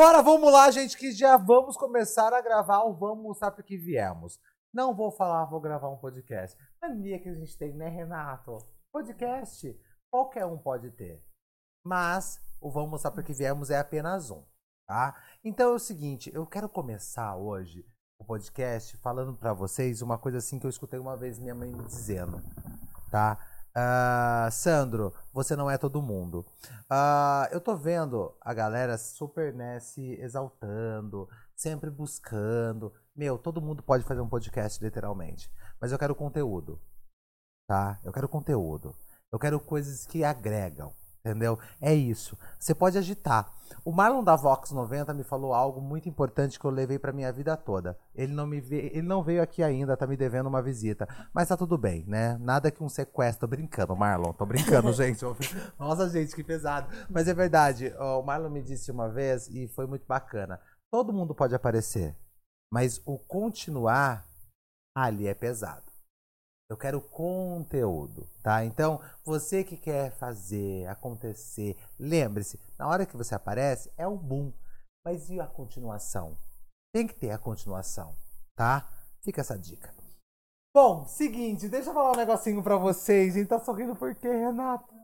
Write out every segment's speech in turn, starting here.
Bora, vamos lá, gente, que já vamos começar a gravar o Vamos Mostrar Porque Viemos. Não vou falar, vou gravar um podcast. Mania que a gente tem, né, Renato? Podcast, qualquer um pode ter. Mas o Vamos Mostrar Porque Viemos é apenas um, tá? Então é o seguinte, eu quero começar hoje o podcast falando pra vocês uma coisa assim que eu escutei uma vez minha mãe me dizendo, tá? Ah, Sandro, você não é todo mundo. Ah, eu tô vendo a galera super né, se exaltando, sempre buscando. Meu, todo mundo pode fazer um podcast, literalmente. Mas eu quero conteúdo. Tá? Eu quero conteúdo. Eu quero coisas que agregam. Entendeu? É isso. Você pode agitar. O Marlon da Vox 90 me falou algo muito importante que eu levei pra minha vida toda. Ele não me vê, ele não veio aqui ainda, tá me devendo uma visita. Mas tá tudo bem, né? Nada que um sequestro. Tô brincando, Marlon. Tô brincando, gente. Nossa, gente, que pesado. Mas é verdade. O Marlon me disse uma vez e foi muito bacana. Todo mundo pode aparecer, mas o continuar ali é pesado. Eu quero conteúdo, tá? Então, você que quer fazer acontecer, lembre-se, na hora que você aparece é um boom. Mas e a continuação? Tem que ter a continuação, tá? Fica essa dica. Bom, seguinte, deixa eu falar um negocinho pra vocês. Gente, tá sorrindo por quê, Renato?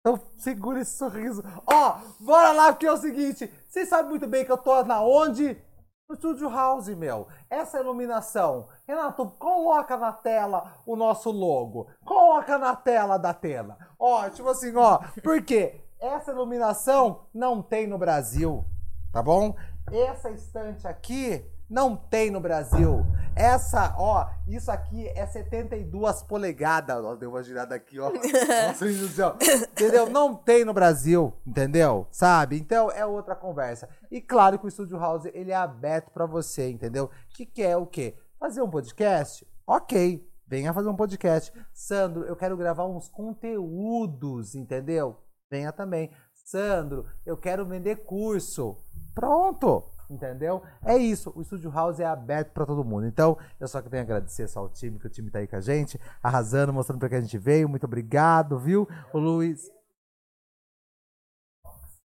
Então segura esse sorriso. Ó, bora lá, porque é o seguinte. Vocês sabem muito bem que eu tô na onde? No Studio House, meu. Essa iluminação. Renato, coloca na tela o nosso logo. Coloca na tela da tela. Ó, tipo assim, ó. Porque essa iluminação não tem no Brasil. Tá bom? Essa estante aqui não tem no Brasil. Essa, ó, isso aqui é 72 polegadas. Ó, deu uma girada aqui, ó. Nossa, meu Deus do céu. Entendeu? Não tem no Brasil, entendeu? Sabe? Então é outra conversa. E claro que o Studio House, ele é aberto pra você, entendeu? Que quer o quê? Fazer um podcast? Ok. Venha fazer um podcast. Sandro, eu quero gravar uns conteúdos, entendeu? Venha também. Sandro, eu quero vender curso. Pronto. Entendeu? É isso. O Studio House é aberto para todo mundo. Então, eu só tenho a agradecer só ao time, que o time tá aí com a gente, arrasando, mostrando para que a gente veio. Muito obrigado, viu? O Luiz.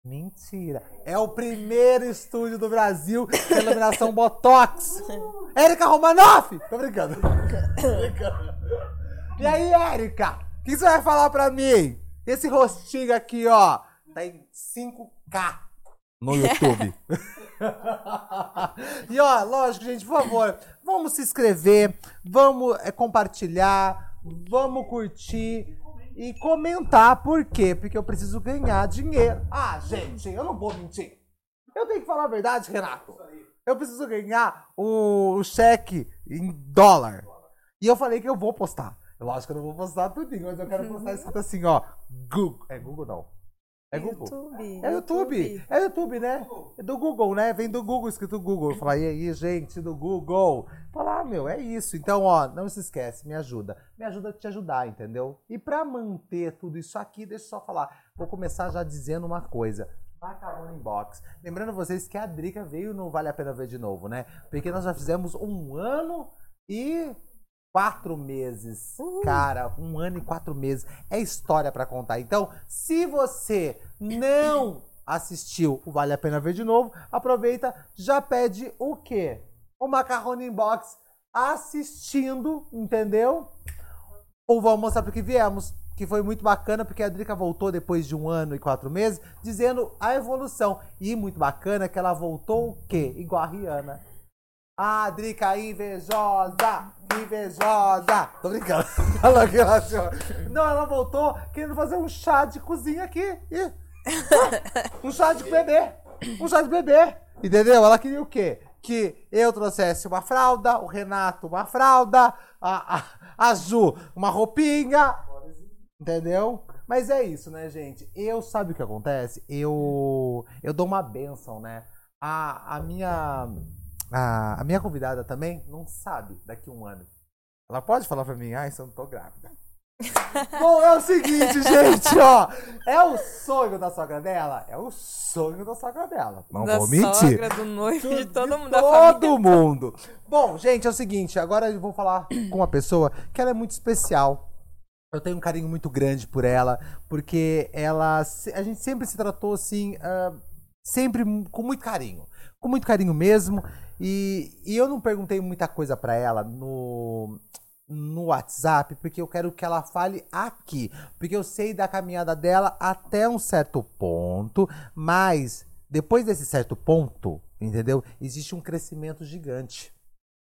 Mentira. É o primeiro estúdio do Brasil com iluminação Botox. Érica Romanoff! Tô brincando. Tô brincando. E aí, Érica? O que você vai falar pra mim? Esse rostinho aqui, ó, tá em 5K no YouTube. e ó, lógico, gente, por favor, vamos se inscrever, vamos é, compartilhar, vamos curtir e comentar. Por quê? Porque eu preciso ganhar dinheiro. Ah, gente, eu não vou mentir. Eu tenho que falar a verdade, Renato. Eu preciso ganhar o, cheque em dólar. E eu falei que eu vou postar. Lógico que eu não vou postar tudinho, mas eu quero postar escrito assim, ó. Google. É Google não. É Google. YouTube. É YouTube. É YouTube, né? É do Google, né? Vem do Google, escrito Google. Eu falei, e aí, gente, do Google. Falar, ah, meu, é isso. Então, ó, não se esquece, me ajuda. Me ajuda a te ajudar, entendeu? E pra manter tudo isso aqui, deixa eu só falar. Vou começar já dizendo uma coisa. Macarrone Box. Lembrando vocês que a Drica veio no Vale a Pena Ver de novo, né? Porque nós já fizemos um ano e quatro meses. Cara, um ano e quatro meses. É história pra contar. Então, se você não assistiu o Vale a Pena Ver de novo, aproveita, já pede o quê? O Macarrone Box assistindo, entendeu? Ou vamos mostrar porque viemos. Que foi muito bacana, porque a Drica voltou depois de um ano e quatro meses, dizendo a evolução. E muito bacana que ela voltou o quê? Igual a Rihanna. Ah, Drica invejosa! Invejosa! Tô brincando. Ela que ela. Não, ela voltou querendo fazer um chá de cozinha aqui. Ih. Um chá de bebê. Um chá de bebê. Entendeu? Ela queria o quê? Que eu trouxesse uma fralda, o Renato uma fralda, a, a, a Ju uma roupinha. Entendeu? Mas é isso, né, gente? Eu, sabe o que acontece? Eu, eu dou uma benção, né? A, a minha a, a minha convidada também não sabe daqui a um ano. Ela pode falar pra mim, ai, eu não tô grávida. Bom, é o seguinte, gente, ó. É o sonho da sogra dela? É o sonho da sogra dela. Não da vou mentir. sogra, do noivo, de todo mundo da Todo mundo. Bom, gente, é o seguinte. Agora eu vou falar com uma pessoa que ela é muito especial. Eu tenho um carinho muito grande por ela, porque ela, a gente sempre se tratou assim, ah, Sempre com muito carinho. Com muito carinho mesmo. E, e eu não perguntei muita coisa para ela no, no WhatsApp, porque eu quero que ela fale aqui. Porque eu sei da caminhada dela até um certo ponto, mas depois desse certo ponto, entendeu? Existe um crescimento gigante.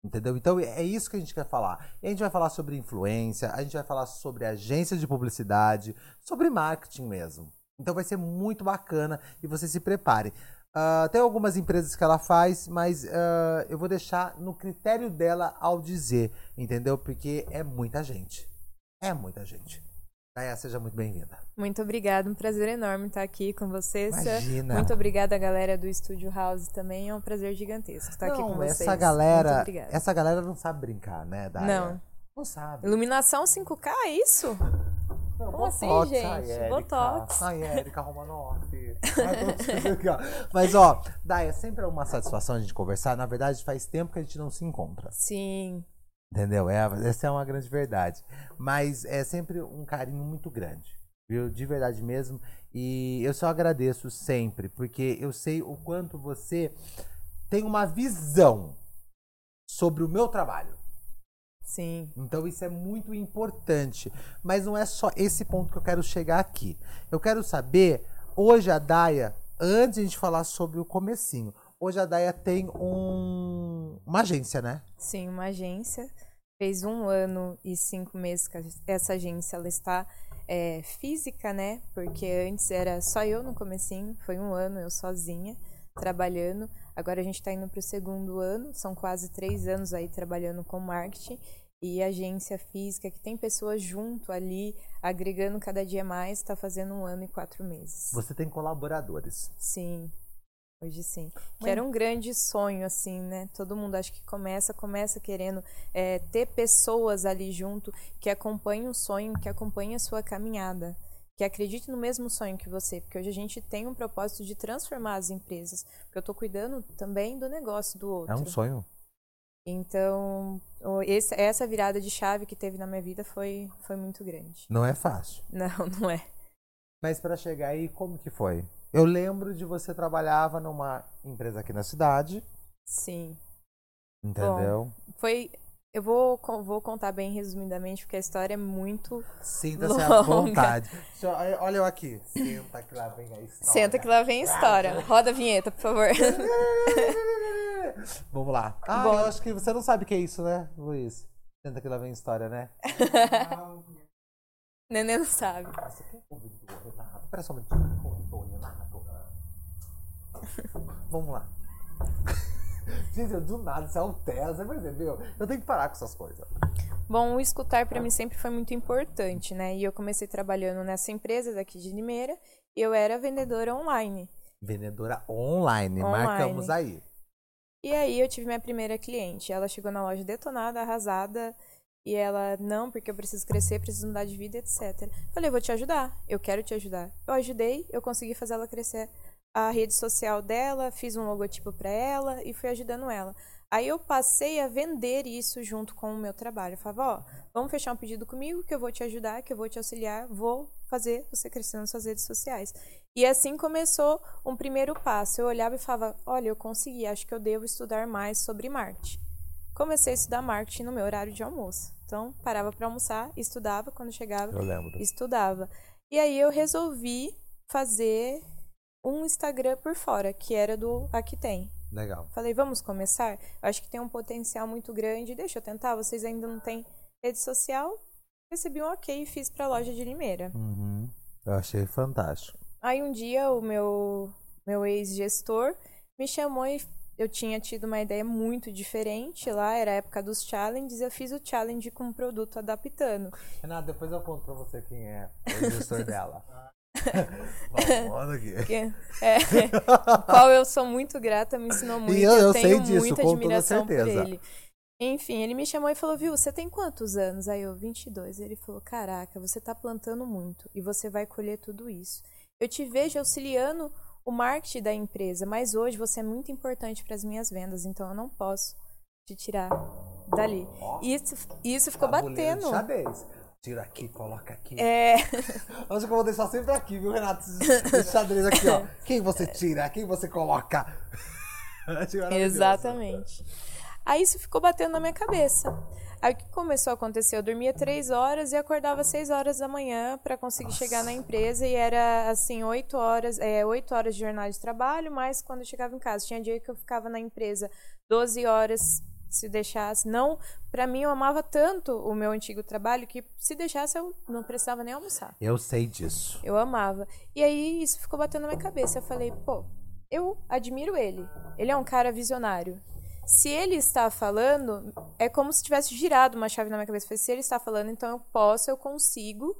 Entendeu? Então é isso que a gente quer falar. E a gente vai falar sobre influência, a gente vai falar sobre agência de publicidade, sobre marketing mesmo. Então vai ser muito bacana e você se prepare. Uh, tem algumas empresas que ela faz, mas uh, eu vou deixar no critério dela ao dizer, entendeu? Porque é muita gente. É muita gente. Naya, seja muito bem-vinda. Muito obrigada, um prazer enorme estar aqui com vocês. Imagina. Muito obrigada a galera do Estúdio House também, é um prazer gigantesco estar não, aqui com vocês. Essa galera, essa galera não sabe brincar, né, Daya? Não. Não sabe. Iluminação 5K, é isso? Não, Como assim, Botox, gente? ai, Érica. Botox. Ai, Érica Romanoff. Mas, ó, Daya, sempre é uma satisfação a gente conversar. Na verdade, faz tempo que a gente não se encontra. Sim. Entendeu? É, essa é uma grande verdade. Mas é sempre um carinho muito grande. Viu? De verdade mesmo. E eu só agradeço sempre, porque eu sei o quanto você tem uma visão sobre o meu trabalho. Sim. Então isso é muito importante. Mas não é só esse ponto que eu quero chegar aqui. Eu quero saber, hoje a Daia, antes de a gente falar sobre o comecinho, Hoje a Daia tem um, uma agência, né? Sim, uma agência. Fez um ano e cinco meses que essa agência ela está é, física, né? Porque antes era só eu no comecinho, foi um ano eu sozinha trabalhando. Agora a gente está indo para o segundo ano, são quase três anos aí trabalhando com marketing e agência física que tem pessoas junto ali agregando cada dia mais está fazendo um ano e quatro meses. Você tem colaboradores? Sim, Hoje sim. Que era um grande sonho, assim, né? Todo mundo acho que começa, começa querendo é, ter pessoas ali junto que acompanhem o sonho, que acompanhem a sua caminhada, que acreditem no mesmo sonho que você. Porque hoje a gente tem um propósito de transformar as empresas. Porque eu estou cuidando também do negócio do outro. É um sonho. Então, esse, essa virada de chave que teve na minha vida foi, foi muito grande. Não é fácil. Não, não é. Mas para chegar aí, como que foi? Eu lembro de você trabalhava numa empresa aqui na cidade. Sim. Entendeu? Bom, foi. Eu vou, vou contar bem resumidamente, porque a história é muito. Sinta-se à vontade. Olha eu aqui. Senta que lá vem a história. Senta que lá vem a história. Roda a vinheta, por favor. Vamos lá. Ah, Bom. eu acho que você não sabe o que é isso, né, Luiz? Senta que lá vem a história, né? Nenê não sabe. Ouvir do Renato? Espera só um minutinho. Vamos lá. Gente, do nada, você altera, você percebeu? Eu tenho que parar com essas coisas. Bom, o escutar para mim sempre foi muito importante, né? E eu comecei trabalhando nessa empresa daqui de Limeira e eu era vendedora online. Vendedora online, online. marcamos aí. E aí eu tive minha primeira cliente. Ela chegou na loja detonada, arrasada, e ela, não, porque eu preciso crescer, preciso mudar de vida, etc. Falei, eu vou te ajudar, eu quero te ajudar. Eu ajudei, eu consegui fazer ela crescer a rede social dela, fiz um logotipo para ela e fui ajudando ela. Aí eu passei a vender isso junto com o meu trabalho. Eu falava, ó, vamos fechar um pedido comigo que eu vou te ajudar, que eu vou te auxiliar, vou fazer você crescer nas suas redes sociais. E assim começou um primeiro passo. Eu olhava e falava, olha, eu consegui, acho que eu devo estudar mais sobre marketing comecei a estudar marketing no meu horário de almoço. Então, parava para almoçar, estudava, quando chegava, eu lembro. estudava. E aí eu resolvi fazer um Instagram por fora, que era do Aqui Tem. Legal. Falei, vamos começar? Eu acho que tem um potencial muito grande, deixa eu tentar, vocês ainda não têm rede social? Recebi um ok e fiz para a loja de Limeira. Uhum. Eu achei fantástico. Aí um dia o meu, meu ex-gestor me chamou e eu tinha tido uma ideia muito diferente lá, era a época dos challenges, eu fiz o challenge com um produto adaptando. Renato, depois eu conto pra você quem é o gestor dela. Vamos aqui. É, qual eu sou muito grata, me ensinou muito. E eu, eu tenho disso, muita admiração por ele. Enfim, ele me chamou e falou: Viu, você tem quantos anos? Aí eu, 22. Ele falou: Caraca, você tá plantando muito e você vai colher tudo isso. Eu te vejo auxiliando o marketing da empresa, mas hoje você é muito importante para as minhas vendas, então eu não posso te tirar dali. Isso, isso ficou batendo. Tira aqui, coloca aqui. É, Acho que eu vou deixar sempre aqui, viu, Renato? Esse xadrez aqui, ó. Quem você tira, quem você coloca. Exatamente. Aí isso ficou batendo na minha cabeça. Aí o que começou a acontecer? Eu dormia três horas e acordava seis horas da manhã para conseguir chegar na empresa e era assim oito horas, é, oito horas de jornada de trabalho, mas quando eu chegava em casa tinha dia que eu ficava na empresa 12 horas se deixasse. Não, para mim eu amava tanto o meu antigo trabalho que se deixasse eu não precisava nem almoçar. Eu sei disso. Eu amava. E aí isso ficou batendo na minha cabeça. Eu falei, pô, eu admiro ele. Ele é um cara visionário. Se ele está falando, é como se tivesse girado uma chave na minha cabeça. Eu falei, se ele está falando, então eu posso, eu consigo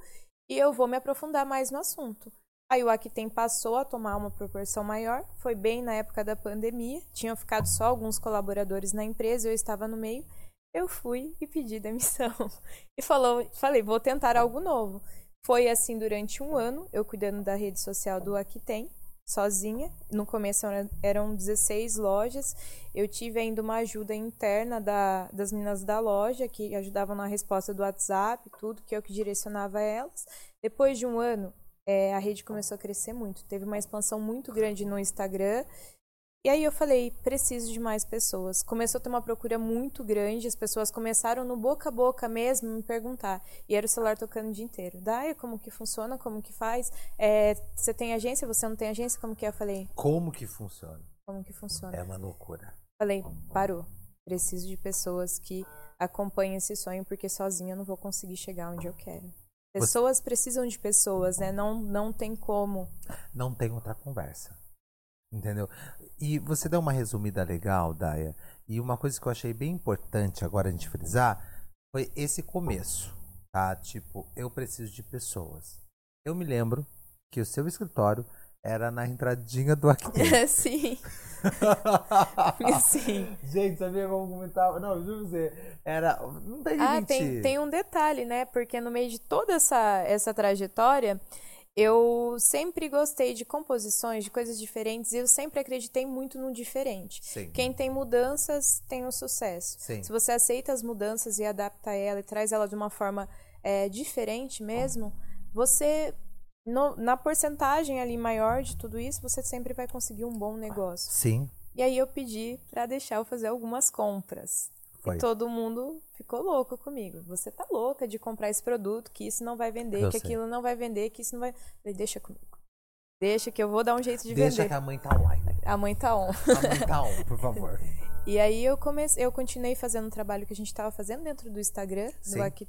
e eu vou me aprofundar mais no assunto. Aí o Aquitem passou a tomar uma proporção maior, foi bem na época da pandemia, tinham ficado só alguns colaboradores na empresa, eu estava no meio. Eu fui e pedi demissão. E falou, falei, vou tentar algo novo. Foi assim durante um ano, eu cuidando da rede social do Aquitem, sozinha. No começo era- eram 16 lojas. Eu tive ainda uma ajuda interna da, das meninas da loja, que ajudavam na resposta do WhatsApp, tudo, que eu que direcionava elas. Depois de um ano, eh, a rede começou a crescer muito. Teve uma expansão muito grande no Instagram. E aí eu falei, preciso de mais pessoas. Começou a ter uma procura muito grande, as pessoas começaram no boca a boca mesmo me perguntar. E era o celular tocando o dia inteiro. Daí, como que funciona, como que faz? É, você tem agência, você não tem agência? Como que é? Eu falei, Como que funciona? como que funciona? É uma loucura. Falei, parou. Preciso de pessoas que acompanhem esse sonho, porque sozinha eu não vou conseguir chegar onde eu quero. Pessoas precisam de pessoas, né? Não, não tem como. Não tem outra conversa. Entendeu? E você deu uma resumida legal, Daya. E uma coisa que eu achei bem importante agora a gente frisar foi esse começo, tá? Tipo, eu preciso de pessoas. Eu me lembro que o seu escritório era na entradinha do Actem. Sim, sim. Gente, sabia como comentava? Não, juro pra você. Era. Não tem Ah, tem, tem um detalhe, né? Porque no meio de toda essa, essa trajetória, eu sempre gostei de composições, de coisas diferentes, e eu sempre acreditei muito no diferente. Sim. Quem tem mudanças tem o sucesso. Sim. Se você aceita as mudanças e adapta ela e traz ela de uma forma é, diferente mesmo, você, no- na porcentagem ali maior de tudo isso, você sempre vai conseguir um bom negócio. Sim, E aí eu pedi para deixar eu fazer algumas compras. foi. E todo mundo ficou louco comigo. Você tá louca de comprar esse produto, que isso não vai vender, Eu que sei. aquilo não vai vender, que isso não vai. Falei, deixa comigo. Deixa que eu vou dar um jeito de Deixa vender. que a mãe tá online. A mãe tá on. A mãe tá on, por favor. E aí eu comecei, eu continuei fazendo o trabalho que a gente estava fazendo dentro do Instagram, Sim. do Aqui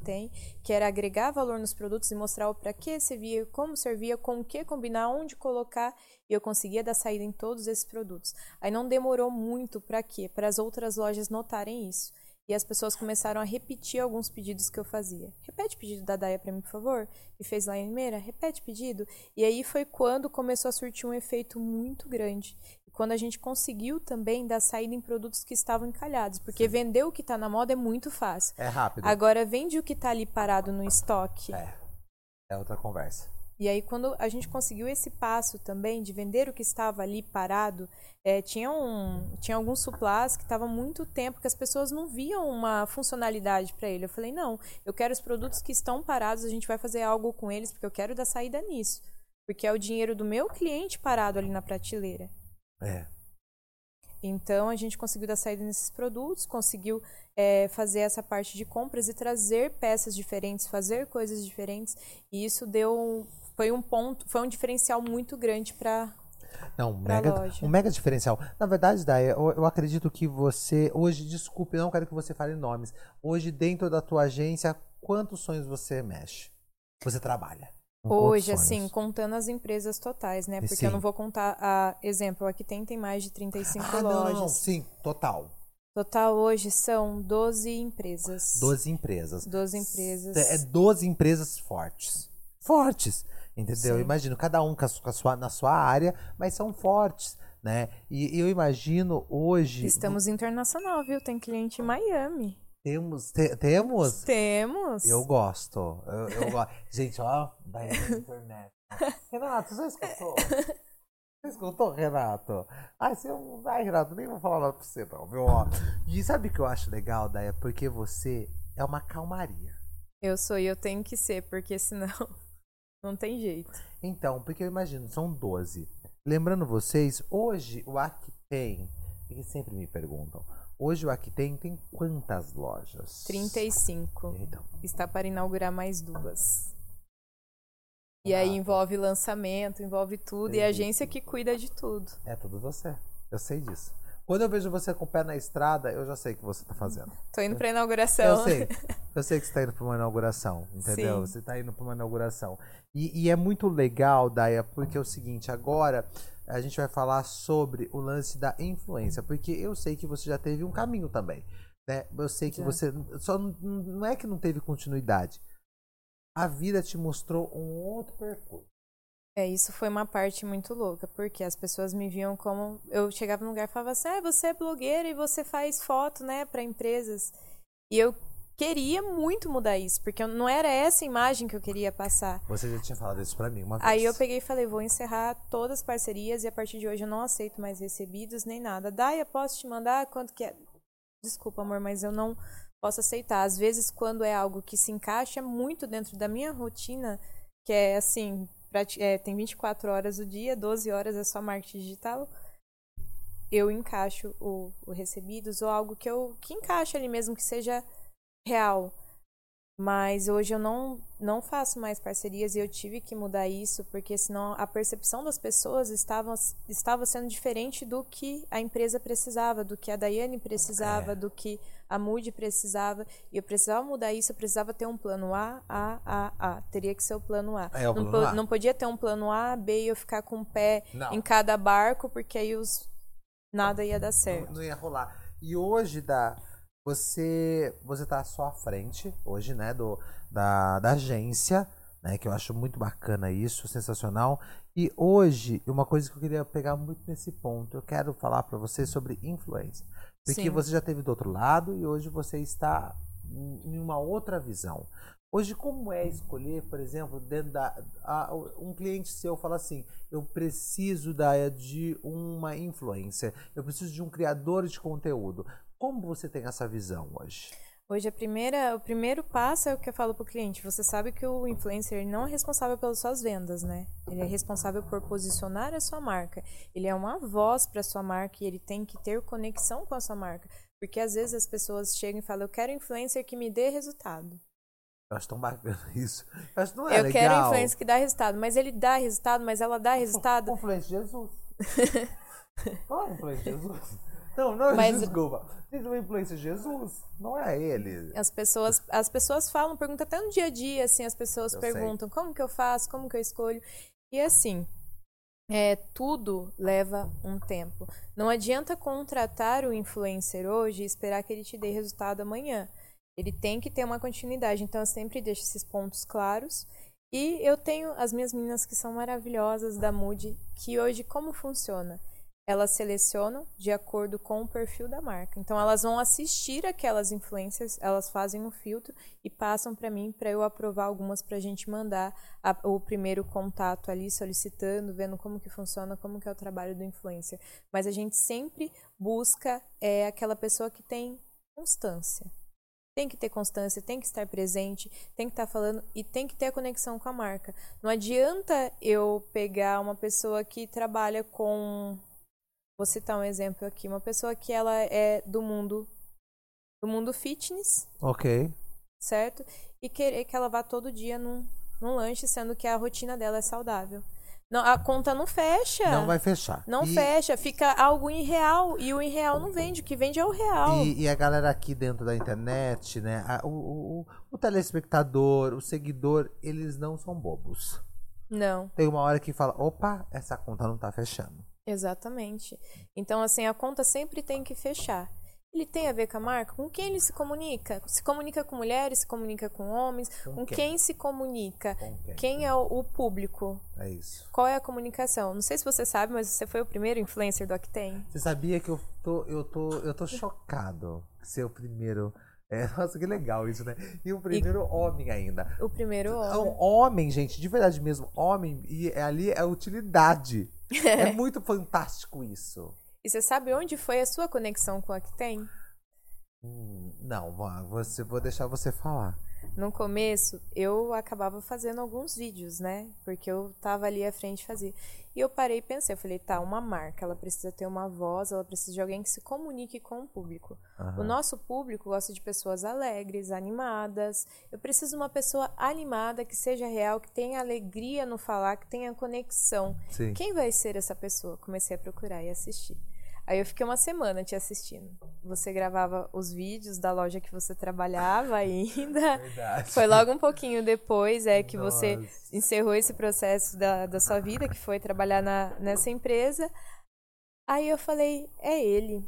que era agregar valor nos produtos e mostrar o para que servia, como servia, com o que combinar, onde colocar, e eu conseguia dar saída em todos esses produtos. Aí não demorou muito para quê? Para as outras lojas notarem isso. E as pessoas começaram a repetir alguns pedidos que eu fazia. Repete o pedido da Daya para mim, por favor. Que fez lá em Limeira. Repete pedido. E aí foi quando começou a surtir um efeito muito grande. Quando a gente conseguiu também dar saída em produtos que estavam encalhados. Porque vender o que está na moda é muito fácil. É rápido. Agora, vende o que está ali parado no estoque. É. É outra conversa. E aí, quando a gente conseguiu esse passo também de vender o que estava ali parado, é, tinha, um, tinha alguns suplás que estavam muito tempo que as pessoas não viam uma funcionalidade para ele. Eu falei, não, eu quero os produtos que estão parados, a gente vai fazer algo com eles, porque eu quero dar saída nisso. Porque é o dinheiro do meu cliente parado ali na prateleira. É. Então a gente conseguiu dar saída nesses produtos, conseguiu é, fazer essa parte de compras e trazer peças diferentes, fazer coisas diferentes. E isso deu foi um ponto, foi um diferencial muito grande para Não, um mega, loja. um mega diferencial. Na verdade, Daya, eu, eu acredito que você, hoje, desculpe, não quero que você fale nomes. Hoje, dentro da tua agência, quantos sonhos você mexe? Você trabalha? Hoje, assim, contando as empresas totais, né? Porque Sim. eu não vou contar a exemplo, aqui tem tem mais de 35 Ah, lojas. não, não, sim, total. Total hoje são 12 empresas. 12 empresas. 12 empresas. É 12 empresas fortes. Fortes, entendeu? Sim. Imagino, cada um com a sua, na sua área, mas são fortes, né? E eu imagino hoje... Estamos internacional, viu? Tem cliente em Miami. Temos... te- temos? Temos. Eu gosto. Eu, eu gosto. Gente, ó, da internet. Renato, você escutou? Você escutou, Renato? Ai, você, ai, Renato, nem vou falar nada pra você, não, viu? Ó. E sabe o que eu acho legal, Daia? Porque você é uma calmaria. Eu sou e eu tenho que ser, porque senão não tem jeito. Então, porque eu imagino, são 12. Lembrando vocês, hoje o Actem, que sempre me perguntam, hoje o Actem tem quantas lojas? 35. Então, Está para inaugurar mais duas. E Ah, aí envolve lançamento, envolve tudo, e a agência que cuida de tudo. é tudo você. Eu sei disso. Quando eu vejo você com o pé na estrada, eu já sei o que você tá fazendo. Tô indo pra inauguração. Eu sei. Eu sei que você tá indo pra uma inauguração, entendeu? Sim. Você tá indo pra uma inauguração. E, e é muito legal, Daya, porque é o seguinte, agora a gente vai falar sobre o lance da influência, porque eu sei que você já teve um caminho também, né? Eu sei que você só não, não é que não teve continuidade. A vida te mostrou um outro percurso. É, isso foi uma parte muito louca, porque as pessoas me viam como. Eu chegava num lugar e falava assim: ah, você é blogueira e você faz foto, né, pra empresas. E eu queria muito mudar isso, porque não era essa imagem que eu queria passar. Você já tinha falado isso pra mim uma vez. Aí eu peguei e falei: vou encerrar todas as parcerias e a partir de hoje eu não aceito mais recebidos nem nada. Dai, eu posso te mandar quanto que é? Desculpa, amor, mas eu não posso aceitar. Às vezes, quando é algo que se encaixa muito dentro da minha rotina, que é assim, é, tem 24 horas o dia, 12 horas é só marketing digital, eu encaixo o, o recebidos ou algo que eu que encaixe ali mesmo, que seja real. Mas hoje eu não, não faço mais parcerias e eu tive que mudar isso, porque senão a percepção das pessoas estava, estava sendo diferente do que a empresa precisava, do que a Daiane precisava, É. do que a Moody precisava. E eu precisava mudar isso, eu precisava ter um plano A, A, A, A. Teria que ser o plano A. É, o não, plano A. não podia ter um plano A, B e eu ficar com o pé Não. em cada barco, porque aí os nada ia dar Não, certo. não ia rolar. E hoje, da você você tá à sua frente, hoje, né, do, da, da agência, né, que eu acho muito bacana isso, sensacional. E hoje, uma coisa que eu queria pegar muito nesse ponto, eu quero falar pra você sobre influência. Porque Sim. você já teve do outro lado e hoje você está em uma outra visão. Hoje, como é escolher, por exemplo, dentro da. a- um cliente seu fala assim: eu preciso da, de uma influencer, eu preciso de um criador de conteúdo. Como você tem essa visão hoje? Hoje a primeira, o primeiro passo é o que eu falo pro cliente. Você sabe que o influencer não é responsável pelas suas vendas, né? Ele é responsável por posicionar a sua marca. Ele é uma voz para sua marca e ele tem que ter conexão com a sua marca. Porque às vezes as pessoas chegam e falam: "Eu quero influencer que me dê resultado". Eu acho tão bacana isso. Eu acho não é eu legal. quero influencer que dá resultado, mas ele dá resultado, mas ela dá resultado. Influência Jesus. Não é influência Jesus. Não, não, Mas- desculpa. Diz uma influência Jesus. Não é ele. As pessoas, as pessoas falam, perguntam até no dia a dia, assim, as pessoas Eu sei. perguntam como que eu faço, como que eu escolho. E assim, é, tudo leva um tempo. Não adianta contratar o influencer hoje e esperar que ele te dê resultado amanhã. Ele tem que ter uma continuidade. Então eu sempre deixo esses pontos claros. E eu tenho as minhas meninas que são maravilhosas da Mood, que hoje como funciona? Elas selecionam de acordo com o perfil da marca. Então elas vão assistir aquelas influencers, elas fazem um filtro e passam para mim para eu aprovar algumas para a gente mandar a- o primeiro contato ali solicitando, vendo como que funciona, como que é o trabalho do influencer. Mas a gente sempre busca é aquela pessoa que tem constância. Tem que ter constância, tem que estar presente, tem que estar falando e tem que ter a conexão com a marca. Não adianta eu pegar uma pessoa que trabalha com. Vou citar um exemplo aqui. Uma pessoa que ela é do mundo do mundo fitness, Ok. certo? E querer que ela vá todo dia num, num lanche, sendo que a rotina dela é saudável. Não, a conta não fecha. Não vai fechar. Não E- fecha, fica algo irreal. E o irreal não vende, o que vende é o real. E, e a galera aqui dentro da internet, né? a- o, o, o telespectador, o seguidor, eles não são bobos. Não. Tem uma hora que fala, opa, essa conta não tá fechando. Exatamente. Então, assim, a conta sempre tem que fechar. Ele tem a ver com a marca? Com quem ele se comunica? Se comunica com mulheres, se comunica com homens? Com Com, quem? quem? se comunica? Com quem? Quem é o, público? É isso. Qual é a comunicação? Não sei se você sabe, mas você foi o primeiro influencer do Octane. Você sabia que eu tô, eu tô, eu tô chocado ser o primeiro. É, nossa, que legal isso, né? E o primeiro homem ainda. O primeiro É um homem. homem, gente, de verdade mesmo, homem, e ali é utilidade. É muito fantástico isso. E você sabe onde foi a sua conexão com o Octane? Hum, não, você, vou deixar você falar. No começo, eu acabava fazendo alguns vídeos, né? Porque eu tava ali à frente fazia. E eu parei e pensei, eu falei, tá, uma marca, ela precisa ter uma voz, ela precisa de alguém que se comunique com o público. Aham. O nosso público gosta de pessoas alegres, animadas. Eu preciso de uma pessoa animada, que seja real, que tenha alegria no falar, que tenha conexão. Sim. Quem vai ser essa pessoa? Comecei a procurar e assistir. Aí eu fiquei uma semana te assistindo. Você gravava os vídeos da loja que você trabalhava ainda. Verdade. Foi logo um pouquinho depois é que você Nossa. encerrou esse processo da, da sua vida, que foi trabalhar na, nessa empresa. Aí eu falei, é ele.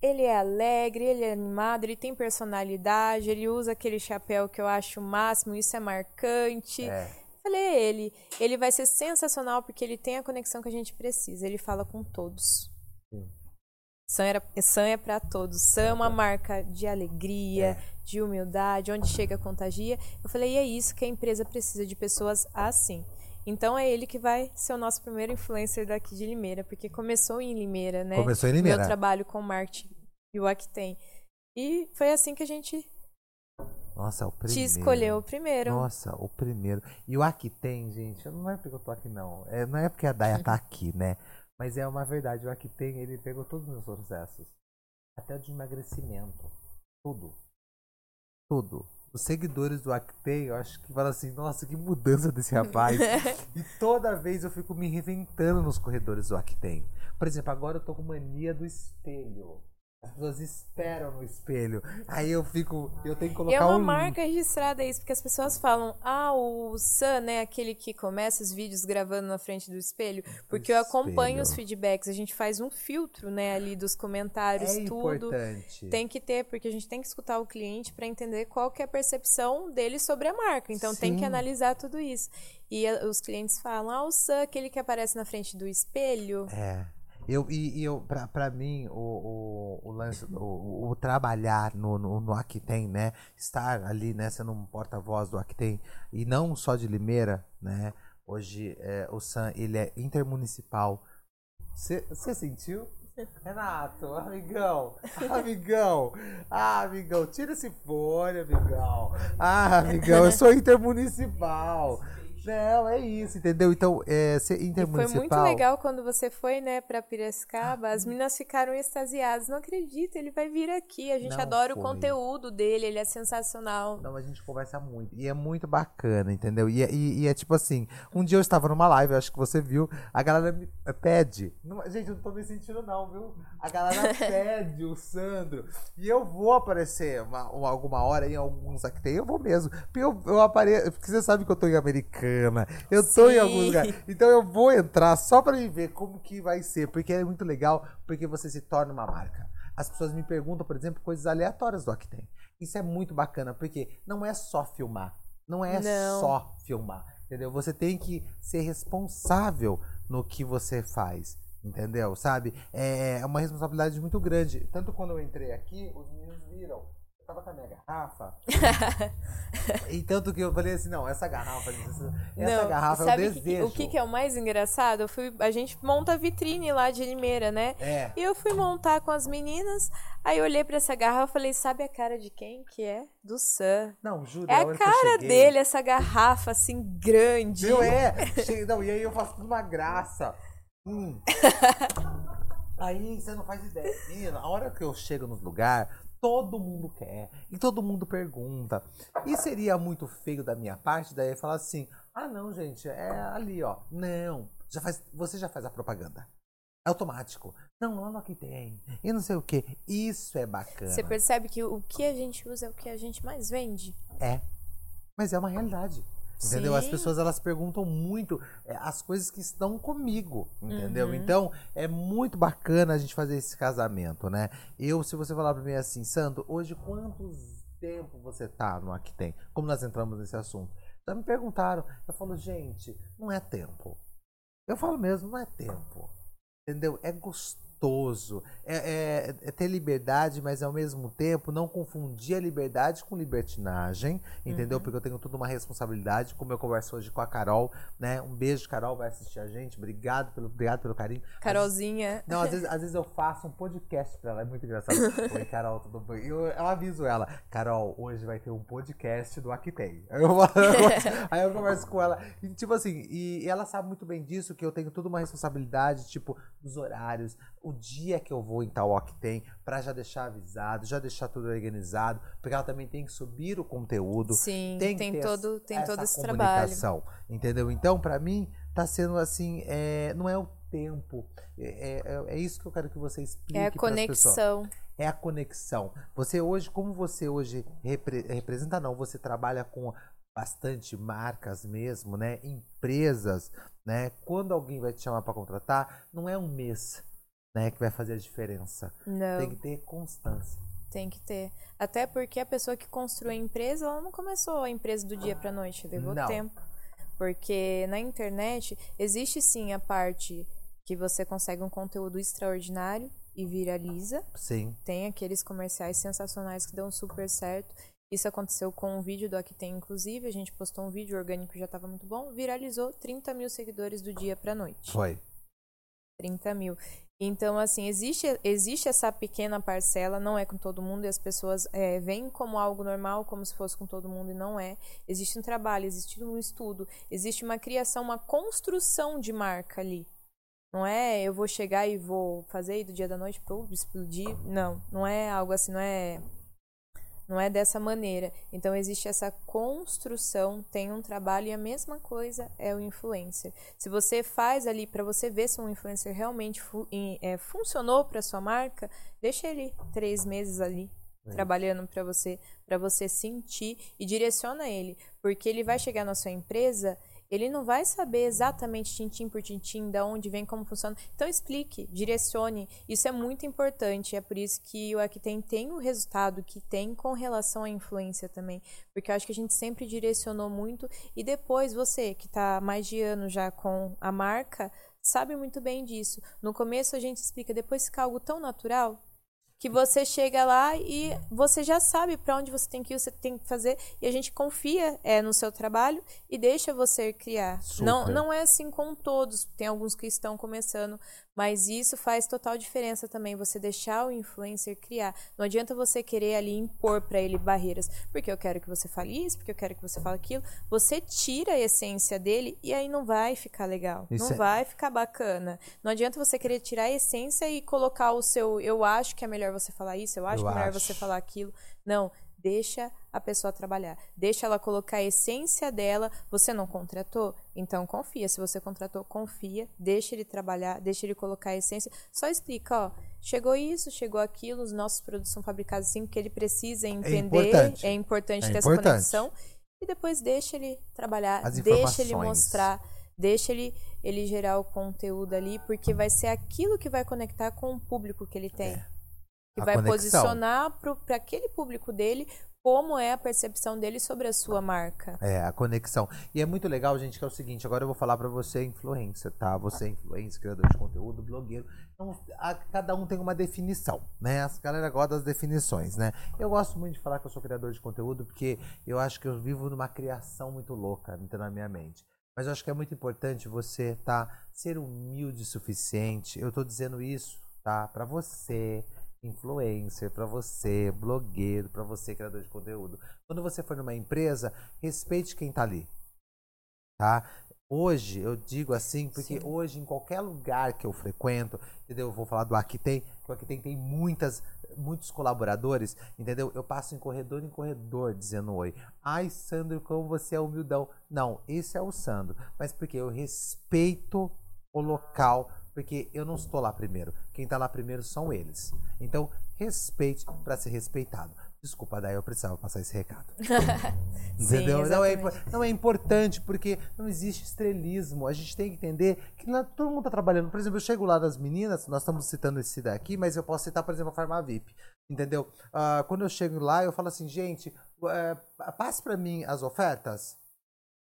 Ele é alegre, ele é animado, ele tem personalidade, ele usa aquele chapéu que eu acho o máximo, isso é marcante. É. Falei, é ele. Ele vai ser sensacional porque ele tem a conexão que a gente precisa. Ele fala com todos. Sim. Sam, era, Sam é pra todos. Sam é uma marca de alegria, de humildade, onde chega contagia. Eu falei, e é isso que a empresa precisa de pessoas assim. Então é ele que vai ser o nosso primeiro influencer daqui de Limeira, porque começou em Limeira, né? Começou em Limeira. Meu trabalho com marketing e o Actem. E foi assim que a gente Nossa, é o primeiro. te escolheu primeiro. Nossa, o primeiro. E o aqui tem, gente, não é porque eu tô aqui, não. É, não é porque a Daya tá aqui, né? Mas é uma verdade, o tem, ele pegou todos os meus processos. Até o de emagrecimento. Tudo. Tudo. Os seguidores do Actei, eu acho que falam assim, nossa, que mudança desse rapaz. e toda vez eu fico me reinventando nos corredores do Actei. Por exemplo, agora eu tô com mania do espelho. As pessoas esperam no espelho. Aí eu fico, eu tenho que colocar é uma um marca registrada isso, porque as pessoas falam, ah, o Sam, né, aquele que começa os vídeos gravando na frente do espelho, porque eu acompanho os espelho. feedbacks, a gente faz um filtro, né, ali dos comentários, é tudo. importante. Tem que ter, porque a gente tem que escutar o cliente para entender qual que é a percepção dele sobre a marca. Então tem que Sim. analisar tudo isso. E a- os clientes falam, ah, o Sam, aquele que aparece na frente do espelho. É. Eu, e, e eu, pra, pra mim, o, o, o lance, o, o- trabalhar no, no, no Actem, né? Estar ali, né, sendo um porta-voz do Actem, e não só de Limeira, né? Hoje é, o Sam, ele é intermunicipal. Você sentiu? Renato, amigão, amigão, ah, amigão, tira esse fone, amigão. Ah, amigão, eu sou intermunicipal. Não, é isso, entendeu? Então, é, ser E foi intermunicipal. muito legal quando você foi, né, pra Piracicaba. As meninas ficaram extasiadas. Não acredito, ele vai vir aqui. A gente Não adora foi. o conteúdo dele, ele é sensacional. Não, a gente conversa muito. E é muito bacana, entendeu? E, é- e- e é tipo assim, um dia eu estava numa live, acho que você viu, a galera me pede. Não- gente, eu não tô me sentindo não, viu? A galera pede o Sandro. E eu vou aparecer uma, uma- alguma hora em alguns aqui tem, eu vou mesmo. Porque eu, eu apareço, porque você sabe que eu tô em Americana, eu tô em Sim. alguns lugares. Então eu vou entrar só pra ver como que vai ser, porque é muito legal, porque você se torna uma marca. As pessoas me perguntam, por exemplo, coisas aleatórias do Actem. Isso é muito bacana, porque não é só filmar. Não é Não. só filmar. Entendeu? Você tem que ser responsável no que você faz. Entendeu? Sabe? É uma responsabilidade muito grande. Tanto quando eu entrei aqui, os meninos viram. Eu tava com a minha garrafa. e tanto que eu falei assim: não, essa garrafa, essa, Não, garrafa sabe eu que- desejo. o que, que é o mais engraçado? Eu fui, a gente monta a vitrine lá de Limeira, né? É. E eu fui montar com as meninas, aí eu olhei pra essa garrafa e falei, sabe a cara de quem que é? Do Sam. Não, juro. É a que cara dele, essa garrafa assim, grande. Meu, é. Não, e aí eu faço tudo uma graça. Hum. Aí você não faz ideia. Menina, a hora que eu chego nos lugares, todo mundo quer. E todo mundo pergunta. E seria muito feio da minha parte daí falar assim: ah, não, gente, é ali, ó. Não. Já faz, você já faz a propaganda. É automático. Não, lá no que tem. E não sei o que. Isso é bacana. Você percebe que o que a gente usa é o que a gente mais vende? É. Mas é uma realidade. Entendeu? As Sim. pessoas elas perguntam muito é, as coisas que estão comigo, entendeu? Uhum. Então é muito bacana a gente fazer esse casamento, né? Eu, se você falar pra mim assim, Sandro, hoje quantos tempo você tá no Actem? Como nós entramos nesse assunto? Já me perguntaram. Eu falo, gente, não é tempo. Eu falo mesmo, não é tempo. Entendeu? É gostoso. É, é- é ter liberdade, mas ao mesmo tempo não confundir a liberdade com libertinagem, entendeu? Uhum. Porque eu tenho toda uma responsabilidade, como eu converso hoje com a Carol, né? Um beijo, Carol, vai assistir a gente. Obrigado pelo, obrigado pelo carinho. Carolzinha. Não, às vezes, às vezes eu faço um podcast pra ela, é muito engraçado. Oi, Carol, tudo bem? Eu, eu aviso ela, Carol, hoje vai ter um podcast do Actei. Aí eu, aí eu converso com ela. E, tipo assim, e, e ela sabe muito bem disso, que eu tenho toda uma responsabilidade, tipo, dos horários, o dia que eu vou em tal Octem, pra já deixar avisado, já deixar tudo organizado, porque ela também tem que subir o conteúdo. Sim, tem tem, todo, tem essa todo esse trabalho. comunicação, Entendeu? Então, pra mim, tá sendo assim, é, não é o tempo. É, é, é isso que eu quero que você explique É a conexão. É a conexão. Você hoje, como você hoje repre- representa, não, você trabalha com bastante marcas mesmo, né? Empresas, né? Quando alguém vai te chamar para contratar, não é um mês, né, que vai fazer a diferença. Não. Tem que ter constância. Tem que ter. Até porque a pessoa que construiu a empresa, ela não começou a empresa do dia pra noite, levou Não. tempo. Porque na internet existe sim a parte que você consegue um conteúdo extraordinário e viraliza. Sim. Tem aqueles comerciais sensacionais que dão super certo. Isso aconteceu com um vídeo do Aqui Tem, inclusive. A gente postou um vídeo, orgânico já estava muito bom. Viralizou 30 mil seguidores do dia pra noite. Foi. 30 mil. Então, assim, existe, existe essa pequena parcela, não é com todo mundo, e as pessoas é, veem como algo normal, como se fosse com todo mundo, e não é. Existe um trabalho, existe um estudo, existe uma criação, uma construção de marca ali. Não é eu vou chegar e vou fazer do dia da noite para explodir. Não, não é algo assim, não é não é dessa maneira. Então existe essa construção, tem um trabalho e a mesma coisa é o influencer. Se você faz ali para você ver se um influencer realmente fu é, funcionou para sua marca, deixa ele três meses ali É. trabalhando para você, para você sentir e direciona ele, porque ele vai chegar na sua empresa ele não vai saber exatamente tintim por tintim, da onde vem, como funciona. Então explique, direcione. Isso é muito importante. É por isso que o Aqui tem o resultado que tem com relação à influência também. Porque eu acho que a gente sempre direcionou muito. E depois você, que está mais de ano já com a marca, sabe muito bem disso. No começo a gente explica, depois fica algo tão natural que você chega lá e você já sabe para onde você tem que ir, você tem que fazer e a gente confia é, no seu trabalho e deixa você criar. Super. Não, não é assim com todos, tem alguns que estão começando, mas isso faz total diferença também, você deixar o influencer criar. Não adianta você querer ali impor para ele barreiras, porque eu quero que você fale isso, porque eu quero que você fale aquilo. Você tira a essência dele e aí não vai ficar legal, Isso não é- vai ficar bacana. Não adianta você querer tirar a essência e colocar o seu eu acho que é melhor você falar isso, eu acho Eu que é melhor acho. você falar aquilo. Não, deixa a pessoa trabalhar. Deixa ela colocar a essência dela. Você não contratou? Então confia. Se você contratou, confia. Deixa ele trabalhar, deixa ele colocar a essência. Só explica, ó. Chegou isso, chegou aquilo, os nossos produtos são fabricados assim, que ele precisa entender. importante. É importante É ter importante. essa conexão. E depois deixa ele trabalhar, deixa ele mostrar, deixa ele, ele gerar o conteúdo ali, porque vai ser aquilo que vai conectar com o público que ele tem. Que A vai conexão. posicionar para aquele público dele como é a percepção dele sobre a sua marca. É, a conexão. E é muito legal, gente, que é o seguinte, agora eu vou falar pra você, influencer, tá? Você é influencer, criador de conteúdo, blogueiro. Então, a- cada um tem uma definição, né? As galera gosta das definições, né? Eu gosto muito de falar que eu sou criador de conteúdo porque eu acho que eu vivo numa criação muito louca então, na minha mente. Mas eu acho que é muito importante você, tá? Ser humilde o suficiente. Eu tô dizendo isso, tá? Pra você, influencer, pra você, blogueiro, pra você, criador de conteúdo. Quando você for numa empresa, respeite quem tá ali. Tá? Hoje, eu digo assim, porque Sim. hoje, em qualquer lugar que eu frequento, entendeu? Eu vou falar do Aqui que o Aqui tem muitas, muitos colaboradores, entendeu? Eu passo em corredor em corredor dizendo oi. Ai, Sandro, como você é humildão. Não, esse é o Sandro. Mas porque eu respeito o local, porque eu não estou lá primeiro. Quem está lá primeiro são eles. Então, respeite para ser respeitado. Desculpa, daí eu precisava passar esse recado. Sim, Entendeu? não, é, não é importante porque não existe estrelismo. A gente tem que entender que não é- todo mundo tá trabalhando. Por exemplo, eu chego lá das meninas, nós estamos citando esse daqui, mas eu posso citar, por exemplo, a Farma VIP. Entendeu? Ah, quando eu chego lá, eu falo assim, gente, eh, passe para mim as ofertas.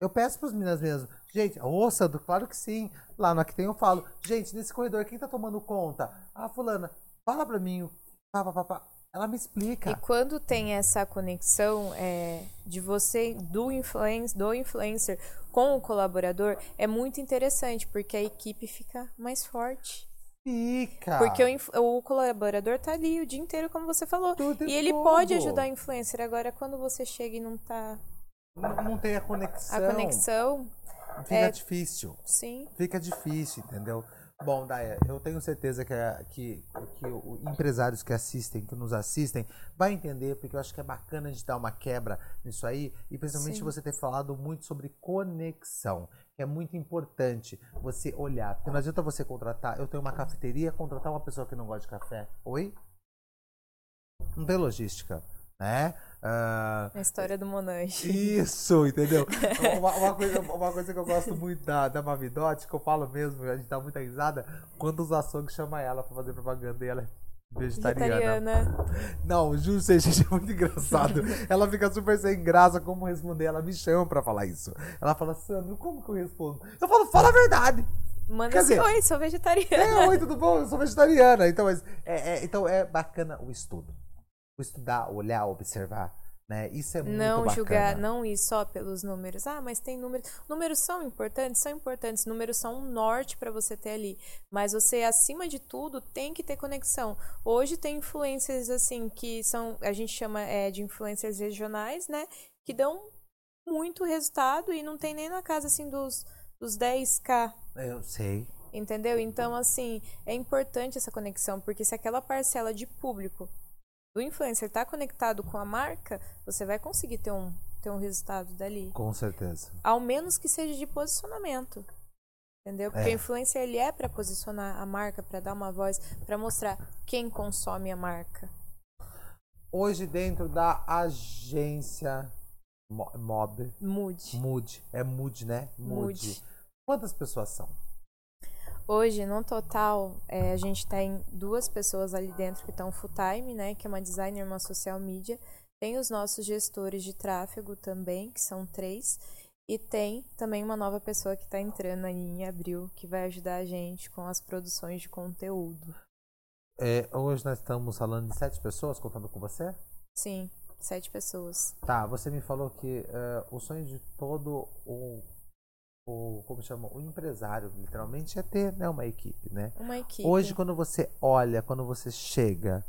Eu peço pras meninas mesmo. Gente, ô, Sandro, claro que sim. Lá no Aqui Tem eu falo. Gente, nesse corredor, quem tá tomando conta? Ah, fulana, fala pra mim. Pá, pá, pá, pá. Ela me explica. E quando tem essa conexão é, de você, do, influencer, do influencer com o colaborador, é muito interessante, porque a equipe fica mais forte. Fica. Porque o, o colaborador tá ali o dia inteiro, como você falou. Tudo E ele todo. pode ajudar o influencer. Agora, quando você chega e não tá Não, não tem a conexão. a conexão, Fica é- difícil. sim. Fica difícil, entendeu? Bom, Daya, eu tenho certeza que, a- que, que o empresários que assistem, que nos assistem, vai entender, porque eu acho que é bacana a gente dar uma quebra nisso aí, e principalmente Sim. você ter falado muito sobre conexão, que é muito importante você olhar. Porque não adianta você contratar, eu tenho uma cafeteria, contratar uma pessoa que não gosta de café. Oi? Não tem logística, né? Ah, A história do Monange. isso, entendeu? Uma, uma coisa, uma coisa que eu gosto muito da, da Mavidote, que eu falo mesmo, a gente dá muita risada, quando os açougues chamam ela pra fazer propaganda e ela é vegetariana. Vegetariana. Não, juro, gente, é muito engraçado. ela fica super sem graça como responder. Ela me chama pra falar isso. Ela fala, Sandro, como que eu respondo? Eu falo, fala a verdade. Manda Quer assim, dizer, oi, sou vegetariana. É, oi, tudo bom? Eu sou vegetariana. Então, mas, é, é- então é bacana o estudo. O estudar, olhar, observar. Né? Isso é muito não bacana. julgar, não ir só pelos números. Ah, mas tem números. Números são importantes, são importantes. Números são um norte para você ter ali. Mas você, acima de tudo, tem que ter conexão. Hoje tem influencers assim que são, a gente chama é, de influencers regionais, né? Que dão muito resultado e não tem nem na casa assim dos, dos 10k. Eu sei. Entendeu? Então, assim, é importante essa conexão, porque se aquela parcela de público do influencer tá conectado com a marca, você vai conseguir ter um, ter um resultado dali. Com certeza. Ao menos que seja de posicionamento. Entendeu? Porque É. o influencer ele é para posicionar a marca, para dar uma voz, para mostrar quem consome a marca. Hoje, dentro da agência Mo- Mob, Mude. Mood, é Mood, né? Mude. Quantas pessoas são? Hoje, no total, é, a gente tem duas pessoas ali dentro que estão full time, né? Que é uma designer e uma social media. Tem os nossos gestores de tráfego também, que são três. E tem também uma nova pessoa que está entrando aí em abril, que vai ajudar a gente com as produções de conteúdo. É, hoje nós estamos falando de sete pessoas, contando com você? Sim, sete pessoas. Tá, você me falou que eh, o sonho de todo o, o como chama, o empresário, literalmente, é ter né, uma equipe, né? Uma equipe. Hoje, quando você olha, quando você chega,